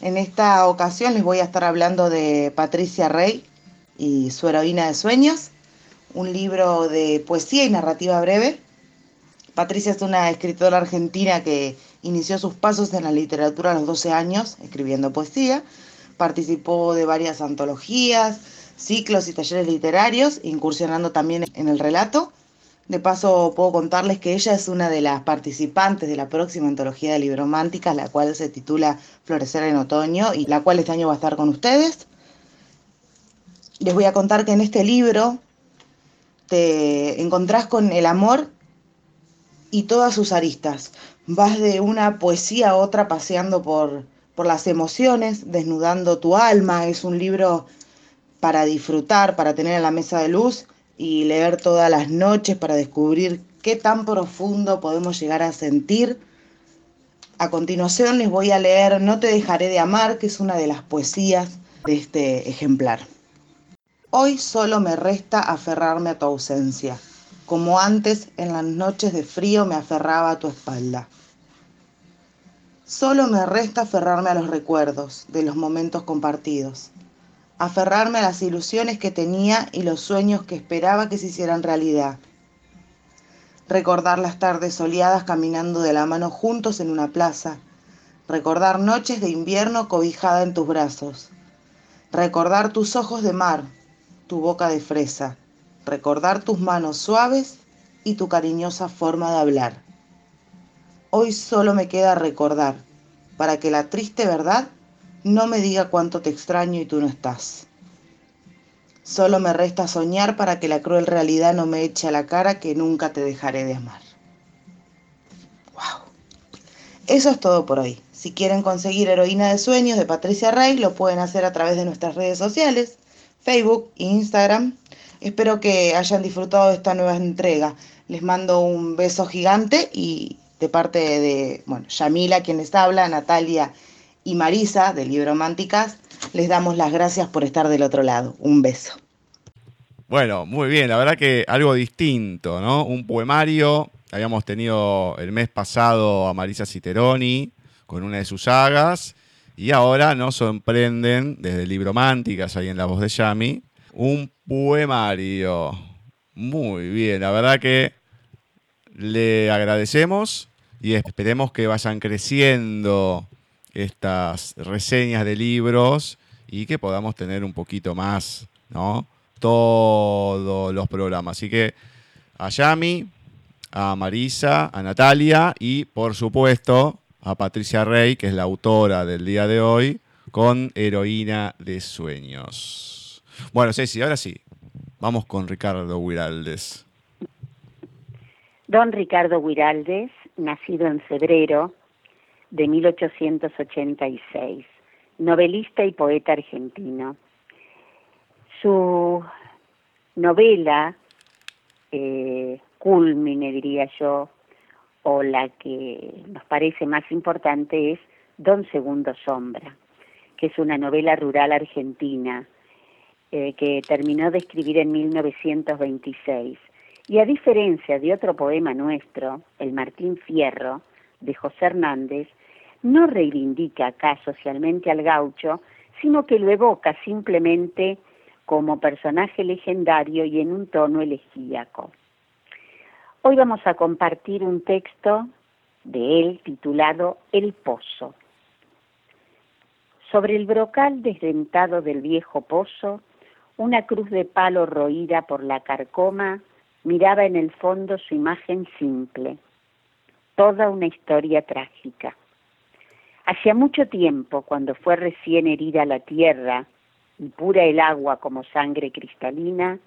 En esta ocasión les voy a estar hablando de Patricia Rey y su heroína de sueños, un libro de poesía y narrativa breve. Patricia es una escritora argentina que inició sus pasos en la literatura a los 12 años, escribiendo poesía. Participó de varias antologías, ciclos y talleres literarios, incursionando también en el relato. De paso, puedo contarles que ella es una de las participantes de la próxima antología de librománticas, la cual se titula Florecer en Otoño y la cual este año va a estar con ustedes. Les voy a contar que en este libro te encontrás con el amor y todas sus aristas. Vas de una poesía a otra paseando por, por las emociones, desnudando tu alma. Es un libro para disfrutar, para tener en la mesa de luz y leer todas las noches para descubrir qué tan profundo podemos llegar a sentir. A continuación les voy a leer No te dejaré de amar, que es una de las poesías de este ejemplar. Hoy solo me resta aferrarme a tu ausencia, como antes en las noches de frío me aferraba a tu espalda. Solo me resta aferrarme a los recuerdos de los momentos compartidos aferrarme a las ilusiones que tenía y los sueños que esperaba que se hicieran realidad. Recordar las tardes soleadas caminando de la mano juntos en una plaza. Recordar noches de invierno cobijada en tus brazos. Recordar tus ojos de mar, tu boca de fresa. Recordar tus manos suaves y tu cariñosa forma de hablar. Hoy solo me queda recordar, para que la triste verdad no me diga cuánto te extraño y tú no estás. Solo me resta soñar para que la cruel realidad no me eche a la cara que nunca te dejaré de amar. Wow. Eso es todo por hoy. Si quieren conseguir Heroína de Sueños de Patricia Rey, lo pueden hacer a través de nuestras redes sociales, Facebook e Instagram. Espero que hayan disfrutado de esta nueva entrega. Les mando un beso gigante y de parte de, bueno, Yamila, quien les habla, Natalia y Marisa, de Librománticas, les damos las gracias por estar del otro lado. Un beso. Bueno, muy bien, la verdad que algo distinto, ¿no? Un poemario. Habíamos tenido el mes pasado a Marisa Citeroni con una de sus sagas. Y ahora nos sorprenden desde Librománticas, ahí en la voz de Yami, un poemario. Muy bien, la verdad que le agradecemos y esperemos que vayan creciendo estas reseñas de libros y que podamos tener un poquito más, ¿no? Todos los programas. Así que a Yami, a Marisa, a Natalia y por supuesto a Patricia Rey, que es la autora del día de hoy, con Heroína de Sueños. Bueno, Ceci, ahora sí, vamos con Ricardo Huiraldes. Don Ricardo Huiraldes, nacido en febrero de 1886, novelista y poeta argentino. Su novela, eh, culmine diría yo, o la que nos parece más importante es Don Segundo Sombra, que es una novela rural argentina eh, que terminó de escribir en 1926. Y a diferencia de otro poema nuestro, El Martín Fierro, de José Hernández, no reivindica acá socialmente al gaucho, sino que lo evoca simplemente como personaje legendario y en un tono elegíaco. Hoy vamos a compartir un texto de él titulado El Pozo. Sobre el brocal desdentado del viejo pozo, una cruz de palo roída por la carcoma miraba en el fondo su imagen simple, toda una historia trágica. Hacía mucho tiempo, cuando fue recién herida la tierra y pura el agua como sangre cristalina,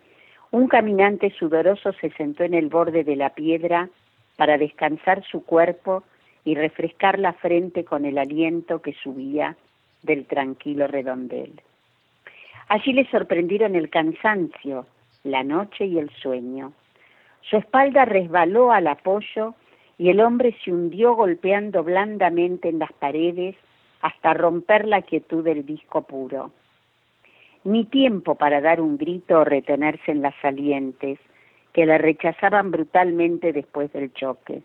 un caminante sudoroso se sentó en el borde de la piedra para descansar su cuerpo y refrescar la frente con el aliento que subía del tranquilo redondel. Allí le sorprendieron el cansancio, la noche y el sueño. Su espalda resbaló al apoyo y el hombre se hundió golpeando blandamente en las paredes hasta romper la quietud del disco puro ni tiempo para dar un grito o retenerse en las salientes, que la rechazaban brutalmente después del choque.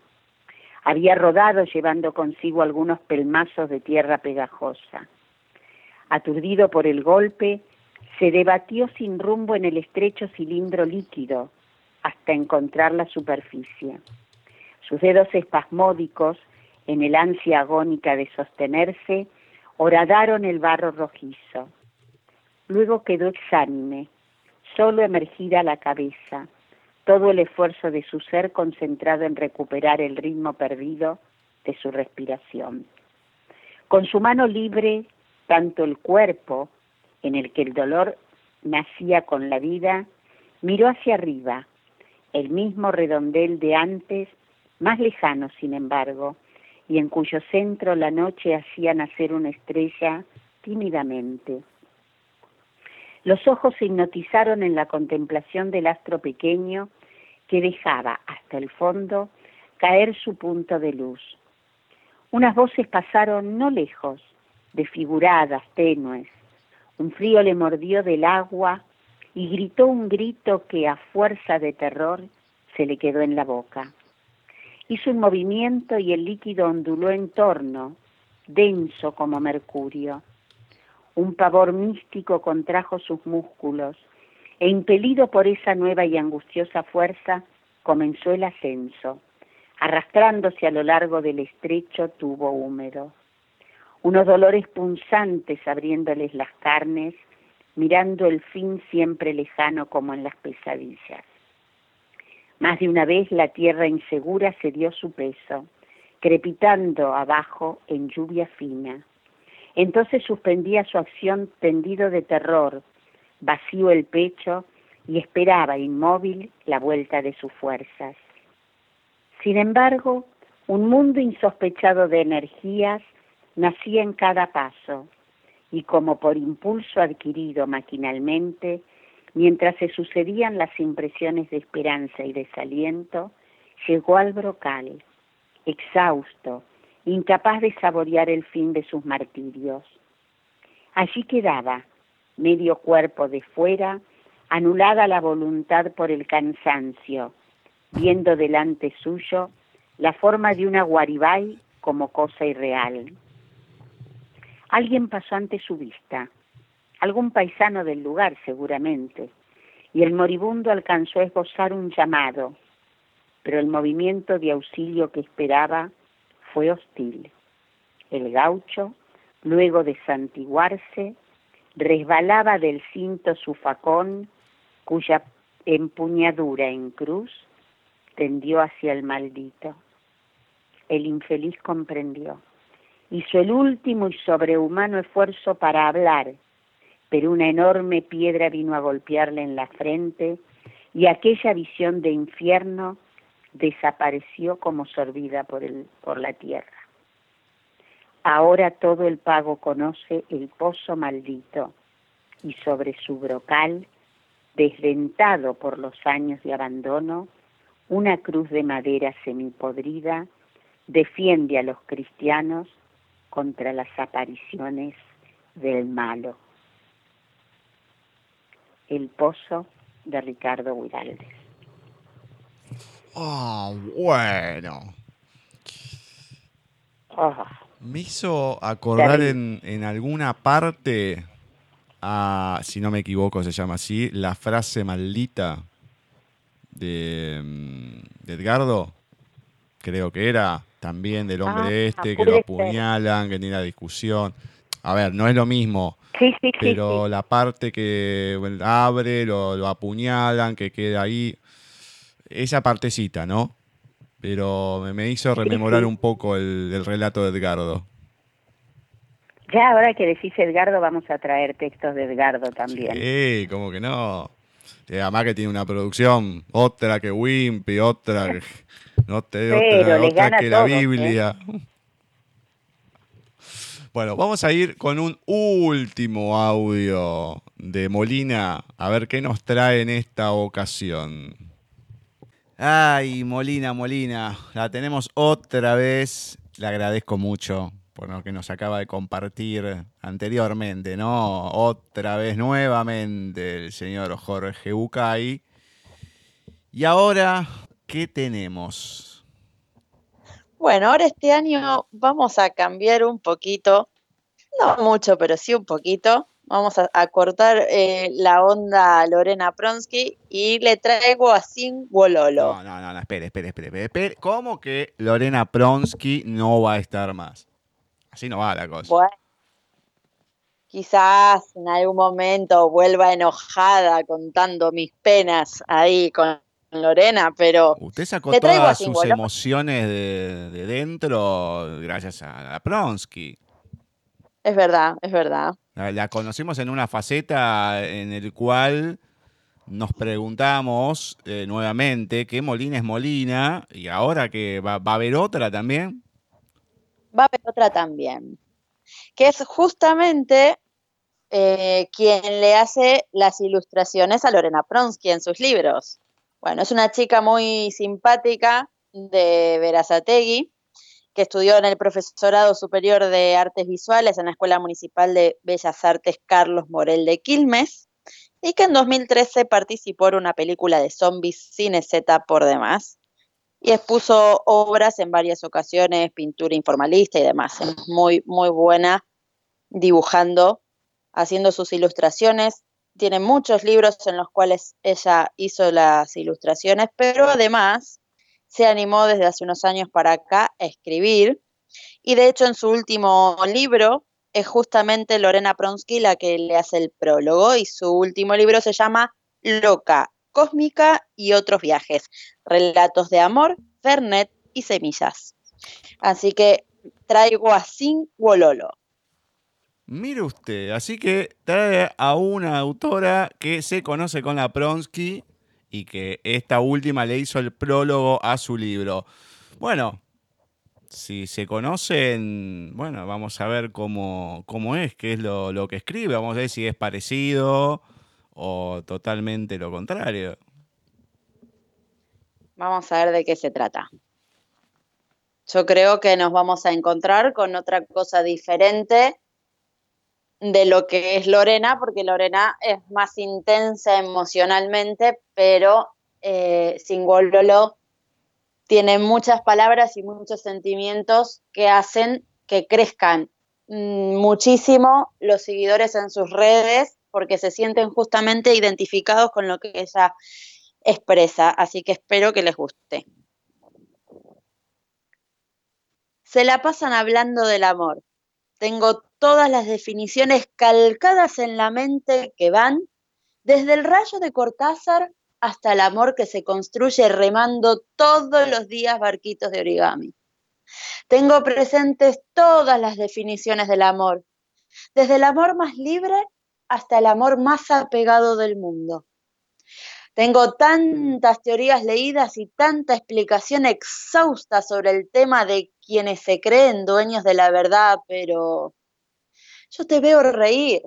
Había rodado llevando consigo algunos pelmazos de tierra pegajosa. Aturdido por el golpe, se debatió sin rumbo en el estrecho cilindro líquido hasta encontrar la superficie. Sus dedos espasmódicos, en el ansia agónica de sostenerse, horadaron el barro rojizo. Luego quedó exánime, solo emergida la cabeza, todo el esfuerzo de su ser concentrado en recuperar el ritmo perdido de su respiración. Con su mano libre, tanto el cuerpo, en el que el dolor nacía con la vida, miró hacia arriba, el mismo redondel de antes, más lejano sin embargo, y en cuyo centro la noche hacía nacer una estrella tímidamente. Los ojos se hipnotizaron en la contemplación del astro pequeño que dejaba hasta el fondo caer su punto de luz. Unas voces pasaron no lejos, desfiguradas, tenues. Un frío le mordió del agua y gritó un grito que a fuerza de terror se le quedó en la boca. Hizo un movimiento y el líquido onduló en torno, denso como mercurio. Un pavor místico contrajo sus músculos e impelido por esa nueva y angustiosa fuerza, comenzó el ascenso, arrastrándose a lo largo del estrecho tubo húmedo. Unos dolores punzantes abriéndoles las carnes, mirando el fin siempre lejano como en las pesadillas. Más de una vez la tierra insegura cedió su peso, crepitando abajo en lluvia fina entonces suspendía su acción tendido de terror, vacío el pecho y esperaba inmóvil la vuelta de sus fuerzas. Sin embargo, un mundo insospechado de energías nacía en cada paso y como por impulso adquirido maquinalmente, mientras se sucedían las impresiones de esperanza y desaliento, llegó al brocal, exhausto, incapaz de saborear el fin de sus martirios. Allí quedaba, medio cuerpo de fuera, anulada la voluntad por el cansancio, viendo delante suyo la forma de una guaribay como cosa irreal. Alguien pasó ante su vista, algún paisano del lugar seguramente, y el moribundo alcanzó a esbozar un llamado, pero el movimiento de auxilio que esperaba fue hostil. El gaucho, luego de santiguarse, resbalaba del cinto su facón, cuya empuñadura en cruz tendió hacia el maldito. El infeliz comprendió. Hizo el último y sobrehumano esfuerzo para hablar, pero una enorme piedra vino a golpearle en la frente y aquella visión de infierno desapareció como sorbida por, el, por la tierra. Ahora todo el pago conoce el pozo maldito y sobre su brocal, desdentado por los años de abandono, una cruz de madera semipodrida defiende a los cristianos contra las apariciones del malo. El pozo de Ricardo Huiraldes. Ah, bueno. Oh, Me hizo acordar en, en alguna parte, a, si no me equivoco se llama así, la frase maldita de, mm, de Edgardo, creo que era, también del hombre Ah, este, que lo apuñalan, que tiene la discusión. A ver, no es lo mismo, sí, sí, sí, pero sí. la parte que abre, lo, lo apuñalan, que queda ahí, esa partecita, ¿no? Pero me, me hizo rememorar sí. un poco el, el relato de Edgardo. Ya ahora que decís Edgardo, vamos a traer textos de Edgardo también. Sí, como que no. Eh, además que tiene una producción, otra que Wimpy, otra que, no te, otra, otra que la ¿eh? Bueno, vamos a ir con un último audio de Molina, a ver qué nos trae en esta ocasión. Ay, Molina, Molina, la tenemos otra vez. Le agradezco mucho por lo que nos acaba de compartir anteriormente, ¿no? Otra vez nuevamente el señor Jorge Bucay. Y ahora, ¿qué tenemos? Bueno, ahora este año vamos a cambiar un poquito, no mucho, pero sí un poquito. Vamos a, a cortar eh, la onda Lorena Pronsky y le traigo a Sin Wololo. No, no, no, no, espere, espere, espere, espere, espere. ¿Cómo que Lorena Pronsky no va a estar más? Así no va la cosa. Bueno, quizás en algún momento vuelva enojada contando mis penas ahí con Lorena, pero Usted sacó todas a sus emociones de, de dentro gracias a la Pronsky. es verdad, es verdad. La, la conocimos en una faceta en el cual nos preguntamos eh, nuevamente qué Molina es Molina y ahora que va, va a haber otra también. Va a haber otra también, que es justamente eh, quien le hace las ilustraciones a Lorena Pronsky en sus libros. Bueno, es una chica muy simpática de Verazategui, que estudió en el Profesorado Superior de Artes Visuales en la Escuela Municipal de Bellas Artes Carlos Morel de Quilmes, y que en 2013 participó en una película de zombies Cine Z por demás, y expuso obras en varias ocasiones, pintura informalista y demás. Es muy, muy buena dibujando, haciendo sus ilustraciones. Tiene muchos libros en los cuales ella hizo las ilustraciones, pero además se animó desde hace unos años para acá a escribir. Y de hecho en su último libro es justamente Lorena Pronsky la que le hace el prólogo y su último libro se llama Loca, Cósmica y otros viajes, relatos de amor, Fernet y semillas. Así que traigo a Sin Wololo. Mire usted, así que trae a una autora que se conoce con la Pronsky y que esta última le hizo el prólogo a su libro. Bueno, si se conocen, bueno, vamos a ver cómo, cómo es, qué es lo, lo que escribe, vamos a ver si es parecido o totalmente lo contrario. Vamos a ver de qué se trata. Yo creo que nos vamos a encontrar con otra cosa diferente. De lo que es Lorena, porque Lorena es más intensa emocionalmente, pero eh, Singololo tiene muchas palabras y muchos sentimientos que hacen que crezcan mm, muchísimo los seguidores en sus redes porque se sienten justamente identificados con lo que ella expresa, así que espero que les guste. Se la pasan hablando del amor. Tengo todas las definiciones calcadas en la mente que van desde el rayo de Cortázar hasta el amor que se construye remando todos los días barquitos de origami. Tengo presentes todas las definiciones del amor, desde el amor más libre hasta el amor más apegado del mundo. Tengo tantas teorías leídas y tanta explicación exhausta sobre el tema de quienes se creen dueños de la verdad, pero yo te veo reír,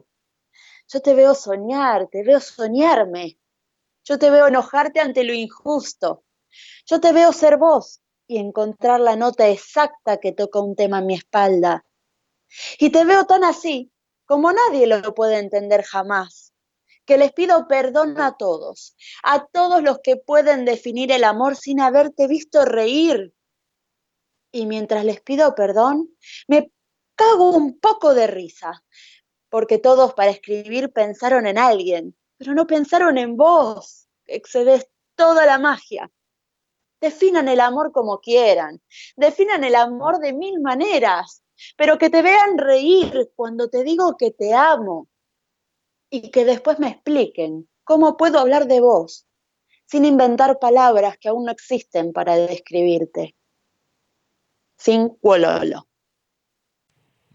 yo te veo soñar, te veo soñarme, yo te veo enojarte ante lo injusto, yo te veo ser vos y encontrar la nota exacta que toca un tema en mi espalda. Y te veo tan así como nadie lo puede entender jamás que les pido perdón a todos, a todos los que pueden definir el amor sin haberte visto reír. Y mientras les pido perdón, me cago un poco de risa, porque todos para escribir pensaron en alguien, pero no pensaron en vos, excedes toda la magia. Definan el amor como quieran, definan el amor de mil maneras, pero que te vean reír cuando te digo que te amo, y que después me expliquen cómo puedo hablar de vos sin inventar palabras que aún no existen para describirte. Sin cuololo.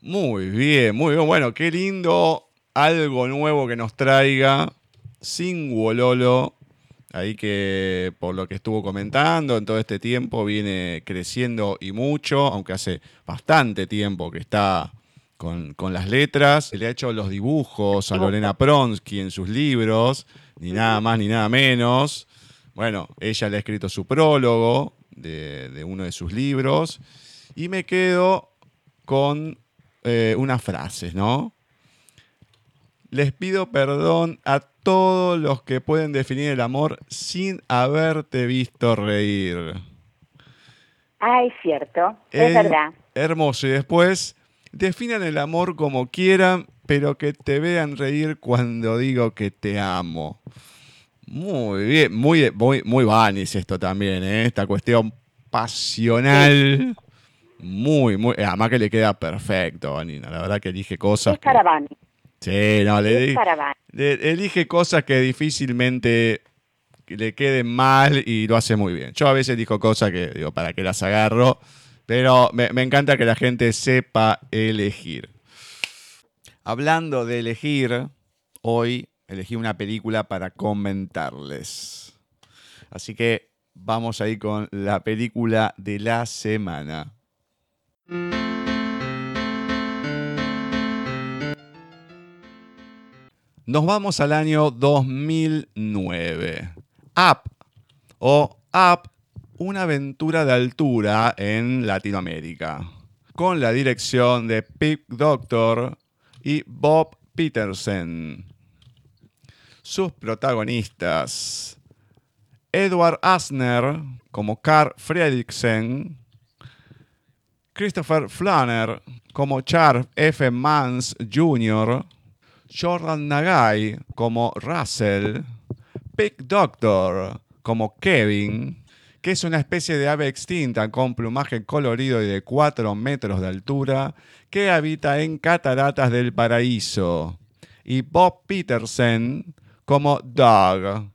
Muy bien, muy bien. Bueno, qué lindo algo nuevo que nos traiga sin. Ahí que por lo que estuvo comentando en todo este tiempo viene creciendo y mucho, aunque hace bastante tiempo que está con, las letras. Le ha hecho los dibujos a Lorena Pronsky en sus libros, ni nada más ni nada menos. Bueno, ella le ha escrito su prólogo de, uno de sus libros. Y me quedo con eh, unas frases, ¿no? Les pido perdón a todos los que pueden definir el amor sin haberte visto reír. Ah, es cierto, es verdad. Hermoso. Y después, Definan el amor como quieran, pero que te vean reír cuando digo que te amo. Muy bien, muy, muy, muy vanis esto también, ¿eh? esta cuestión pasional. Muy, muy. Además que le queda perfecto, Vanina. La verdad que elige cosas. Es Vani. Sí, no, le, le, elige cosas que difícilmente le queden mal y lo hace muy bien. Yo a veces digo cosas que, digo, para que las agarro pero me, encanta que la gente sepa elegir. Hablando de elegir, hoy elegí una película para comentarles. Así que vamos a ir con la película de la semana. Nos vamos al año 2009. Up o Up una aventura de altura en Latinoamérica, con la dirección de Pip Doctor y Bob Peterson. Sus protagonistas, Edward Asner como Carl Fredricksen, Christopher Flanner como Charles F. Mans Jr., Jordan Nagai como Russell, Pig Doctor como Kevin, que es una especie de ave extinta con plumaje colorido y de 4 metros de altura que habita en Cataratas del Paraíso. Y Bob Peterson como Dog,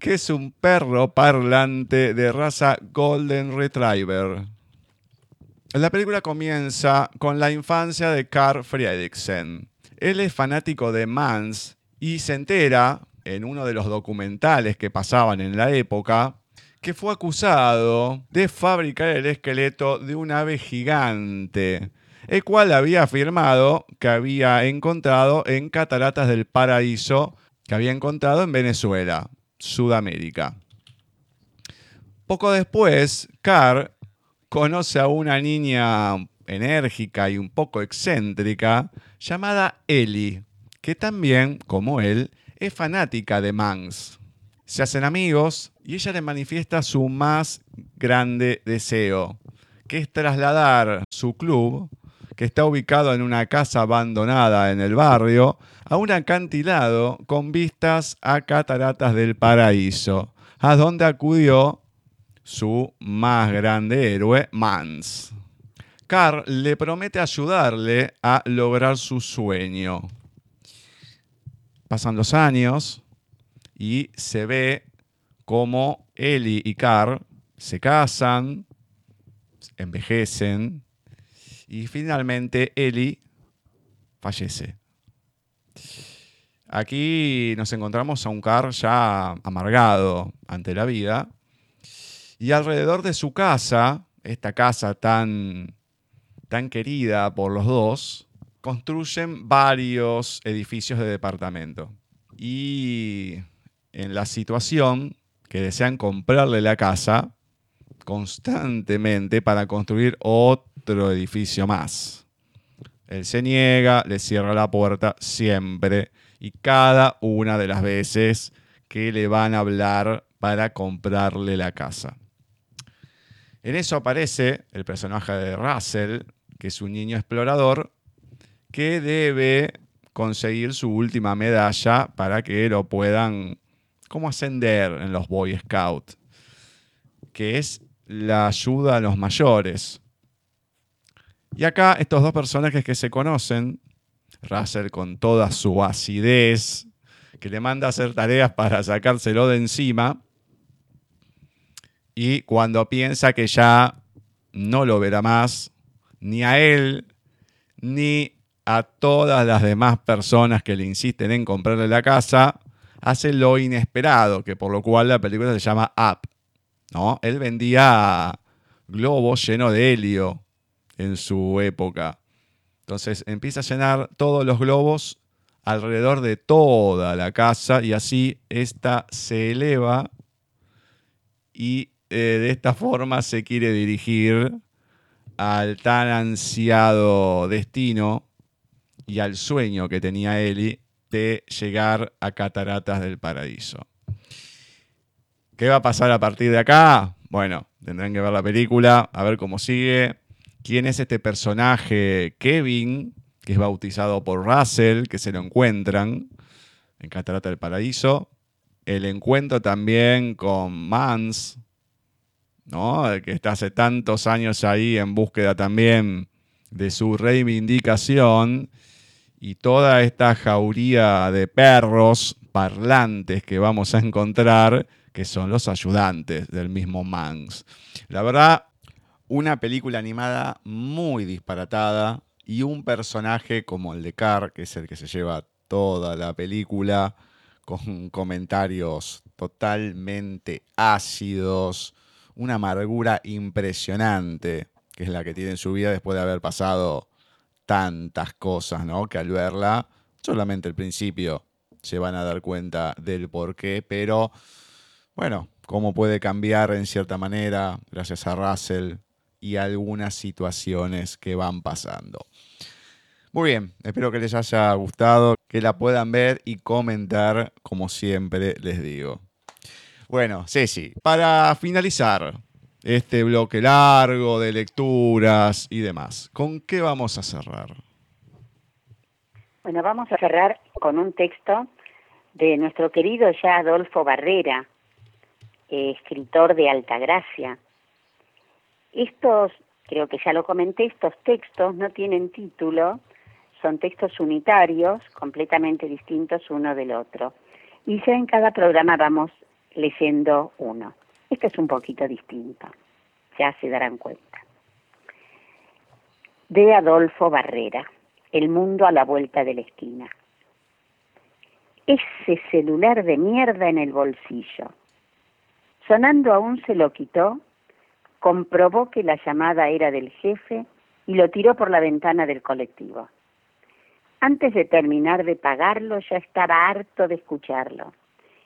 que es un perro parlante de raza Golden Retriever. La película comienza con la infancia de Carl Fredricksen. Él es fanático de Mans y se entera, en uno de los documentales que pasaban en la época, que fue acusado de fabricar el esqueleto de un ave gigante, el cual había afirmado que había encontrado en Cataratas del Paraíso, que había encontrado en Venezuela, Sudamérica. Poco después, Carr conoce a una niña enérgica y un poco excéntrica, llamada Ellie, que también, como él, es fanática de Manx. Se hacen amigos y ella le manifiesta su más grande deseo, que es trasladar su club, que está ubicado en una casa abandonada en el barrio, a un acantilado con vistas a Cataratas del Paraíso, a donde acudió su más grande héroe, Mans. Carl le promete ayudarle a lograr su sueño. Pasan los años y se ve cómo Ellie y Carl se casan, envejecen y finalmente Ellie fallece. Aquí nos encontramos a un Carl ya amargado ante la vida y alrededor de su casa, esta casa tan, querida por los dos, construyen varios edificios de departamento. Y en la situación que desean comprarle la casa constantemente para construir otro edificio más. Él se niega, le cierra la puerta siempre y cada una de las veces que le van a hablar para comprarle la casa. En eso aparece el personaje de Russell, que es un niño explorador, que debe conseguir su última medalla para que lo puedan cómo ascender en los Boy Scouts, que es la ayuda a los mayores. Y acá estos dos personajes que se conocen, Russell con toda su acidez, que le manda a hacer tareas para sacárselo de encima, y cuando piensa que ya no lo verá más, ni a él, ni a todas las demás personas que le insisten en comprarle la casa, hace lo inesperado, que por lo cual la película se llama Up. ¿no? Él vendía globos llenos de helio en su época. Entonces empieza a llenar todos los globos alrededor de toda la casa y así esta se eleva y eh, de esta forma se quiere dirigir al tan ansiado destino y al sueño que tenía Eli de llegar a Cataratas del Paraíso. ¿Qué va a pasar a partir de acá? Bueno, tendrán que ver la película, a ver cómo sigue. ¿Quién es este personaje Kevin, que es bautizado por Russell, que se lo encuentran en Cataratas del Paraíso? El encuentro también con Mans, ¿no? que está hace tantos años ahí en búsqueda también de su reivindicación y toda esta jauría de perros parlantes que vamos a encontrar, que son los ayudantes del mismo Manx. La verdad, una película animada muy disparatada y un personaje como el de Carr, que es el que se lleva toda la película, con comentarios totalmente ácidos, una amargura impresionante, que es la que tiene en su vida después de haber pasado tantas cosas, ¿no? Que al verla, solamente al principio se van a dar cuenta del por qué, pero bueno, cómo puede cambiar en cierta manera gracias a Russell y algunas situaciones que van pasando. Muy bien, espero que les haya gustado, que la puedan ver y comentar como siempre les digo. Bueno, Ceci, para finalizar, este bloque largo de lecturas y demás. ¿Con qué vamos a cerrar? Bueno, vamos a cerrar con un texto de nuestro querido ya Adolfo Barrera, eh, escritor de Altagracia. Estos, creo que ya lo comenté, estos textos no tienen título, son textos unitarios, completamente distintos uno del otro. Y ya en cada programa vamos leyendo uno. Este es un poquito distinto, ya se darán cuenta. De Adolfo Barrera, El mundo a la vuelta de la esquina. Ese celular de mierda en el bolsillo. Sonando aún se lo quitó, comprobó que la llamada era del jefe y lo tiró por la ventana del colectivo. Antes de terminar de pagarlo ya estaba harto de escucharlo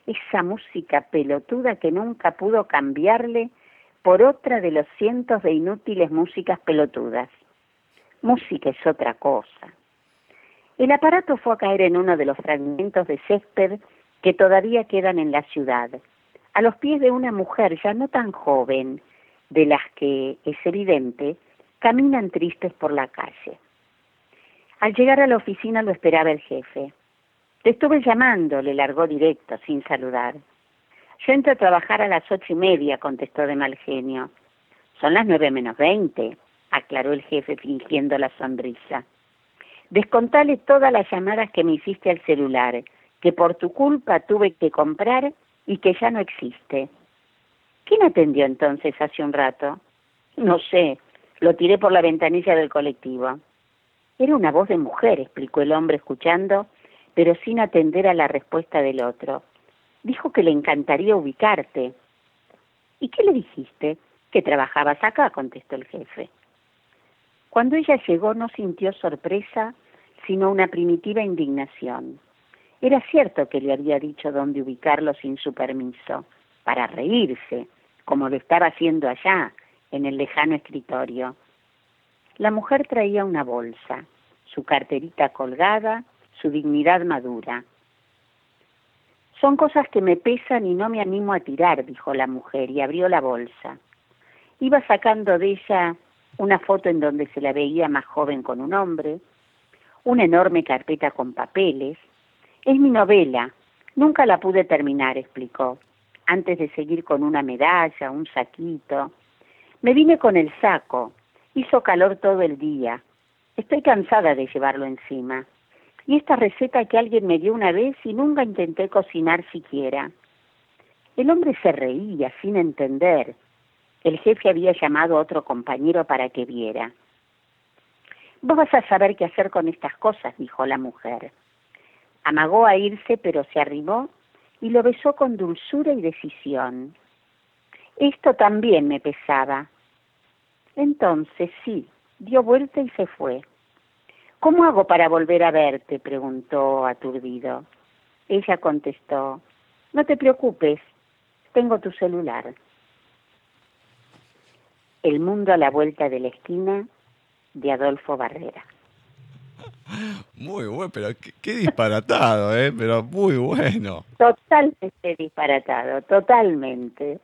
esa música pelotuda que nunca pudo cambiarle por otra de los cientos de inútiles músicas pelotudas. Música es otra cosa. El aparato fue a caer en uno de los fragmentos de césped que todavía quedan en la ciudad, a los pies de una mujer ya no tan joven, de las que, es evidente, caminan tristes por la calle. Al llegar a la oficina lo esperaba el jefe. Te estuve llamando, le largó directo, sin saludar. Yo entro a trabajar a las ocho y media, contestó de mal genio. Son las nueve menos veinte, aclaró el jefe fingiendo la sonrisa. Descontale todas las llamadas que me hiciste al celular, que por tu culpa tuve que comprar y que ya no existe. ¿Quién atendió entonces hace un rato? No sé, lo tiré por la ventanilla del colectivo. Era una voz de mujer, explicó el hombre escuchando, pero sin atender a la respuesta del otro. Dijo que le encantaría ubicarte. ¿Y qué le dijiste? Que trabajabas acá, contestó el jefe. Cuando ella llegó no sintió sorpresa, sino una primitiva indignación. Era cierto que le había dicho dónde ubicarlo sin su permiso, para reírse, como lo estaba haciendo allá, en el lejano escritorio. La mujer traía una bolsa, su carterita colgada, su dignidad madura. Son cosas que me pesan y no me animo a tirar, dijo la mujer, y abrió la bolsa. Iba sacando de ella una foto en donde se la veía más joven con un hombre, una enorme carpeta con papeles. Es mi novela. Nunca la pude terminar, explicó, antes de seguir con una medalla, un saquito. Me vine con el saco. Hizo calor todo el día. Estoy cansada de llevarlo encima. Y esta receta que alguien me dio una vez y nunca intenté cocinar siquiera. El hombre se reía sin entender. El jefe había llamado a otro compañero para que viera. Vos vas a saber qué hacer con estas cosas, dijo la mujer. Amagó a irse, pero se arrimó y lo besó con dulzura y decisión. Esto también me pesaba. Entonces sí, dio vuelta y se fue. ¿Cómo hago para volver a verte? preguntó aturdido. Ella contestó, no te preocupes, tengo tu celular. El mundo a la vuelta de la esquina de Adolfo Barrera. Muy bueno, pero qué, disparatado, ¿eh? Pero muy bueno. Totalmente disparatado, totalmente.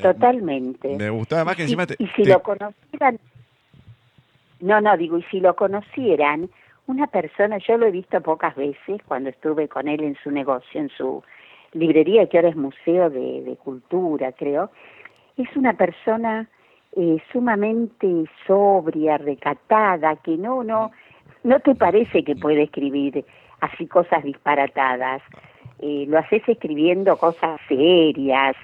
Totalmente. Me gustaba más que encima te, y si lo conocieran, no, no, digo, y si lo conocieran, una persona, yo lo he visto pocas veces cuando estuve con él en su negocio, en su librería, que ahora es Museo de, Cultura, creo, es una persona eh, sumamente sobria, recatada, que no, no, no te parece que puede escribir así cosas disparatadas. Eh, lo haces escribiendo cosas serias.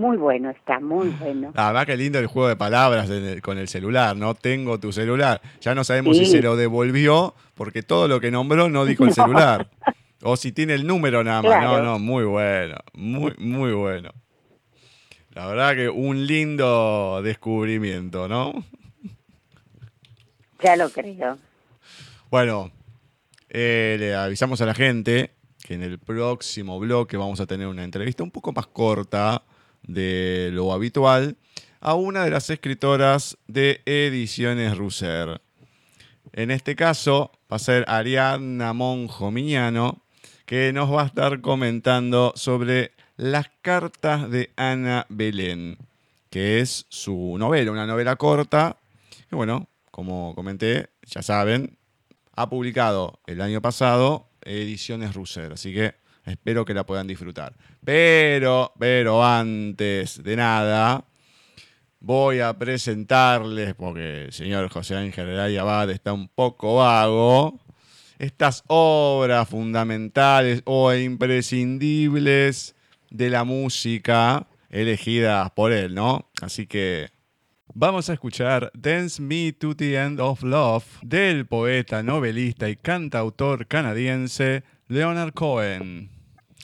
Muy bueno, está muy bueno. Además, qué lindo el juego de palabras con el celular, ¿no? Tengo tu celular. Ya no sabemos si se lo devolvió, porque todo lo que nombró no dijo el celular. O si tiene el número nada más. No, no, muy bueno. Muy, muy bueno. La verdad que un lindo descubrimiento, ¿no? Ya lo creo. Bueno, eh, le avisamos a la gente que en el próximo bloque vamos a tener una entrevista un poco más corta de lo habitual a una de las escritoras de Ediciones Russer. En este caso va a ser Ariadna Monjo Miñano, que nos va a estar comentando sobre las cartas de Ana Belén, que es su novela, una novela corta. Bueno, como comenté, ya saben, ha publicado el año pasado Ediciones Russer, así que espero que la puedan disfrutar. Pero, pero antes de nada, voy a presentarles, porque el señor José Ángel Abad está un poco vago, estas obras fundamentales o imprescindibles de la música elegida por él, ¿no? Así que vamos a escuchar Dance Me to the End of Love del poeta, novelista y cantautor canadiense Leonard Cohen.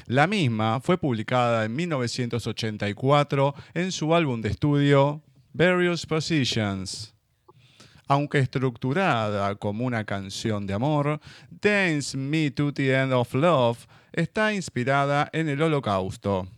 La misma fue publicada en 1984 en su álbum de estudio Various Positions. Aunque estructurada como una canción de amor, Dance Me to the End of Love está inspirada en el holocausto.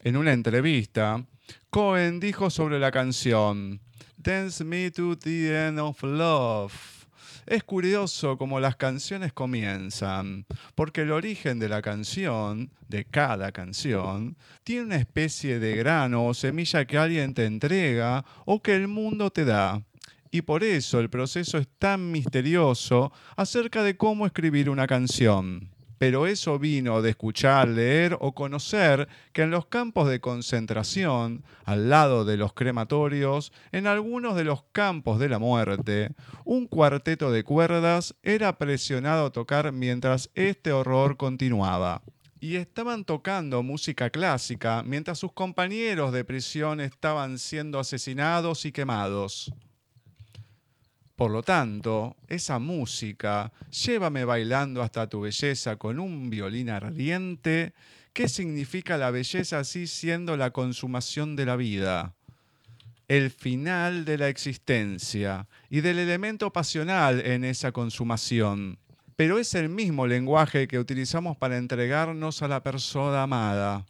En una entrevista, Cohen dijo sobre la canción, Dance Me to the End of Love. Es curioso cómo las canciones comienzan, porque el origen de la canción, de cada canción, tiene una especie de grano o semilla que alguien te entrega o que el mundo te da. Y por eso el proceso es tan misterioso acerca de cómo escribir una canción pero eso vino de escuchar, leer o conocer que en los campos de concentración, al lado de los crematorios, en algunos de los campos de la muerte, un cuarteto de cuerdas era presionado a tocar mientras este horror continuaba. Y estaban tocando música clásica mientras sus compañeros de prisión estaban siendo asesinados y quemados. Por lo tanto, esa música, llévame bailando hasta tu belleza con un violín ardiente, ¿qué significa la belleza así siendo la consumación de la vida? El final de la existencia y del elemento pasional en esa consumación. Pero es el mismo lenguaje que utilizamos para entregarnos a la persona amada.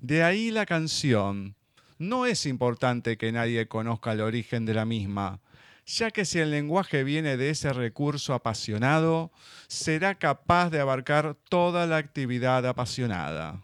De ahí la canción. No es importante que nadie conozca el origen de la misma ya que si el lenguaje viene de ese recurso apasionado, será capaz de abarcar toda la actividad apasionada.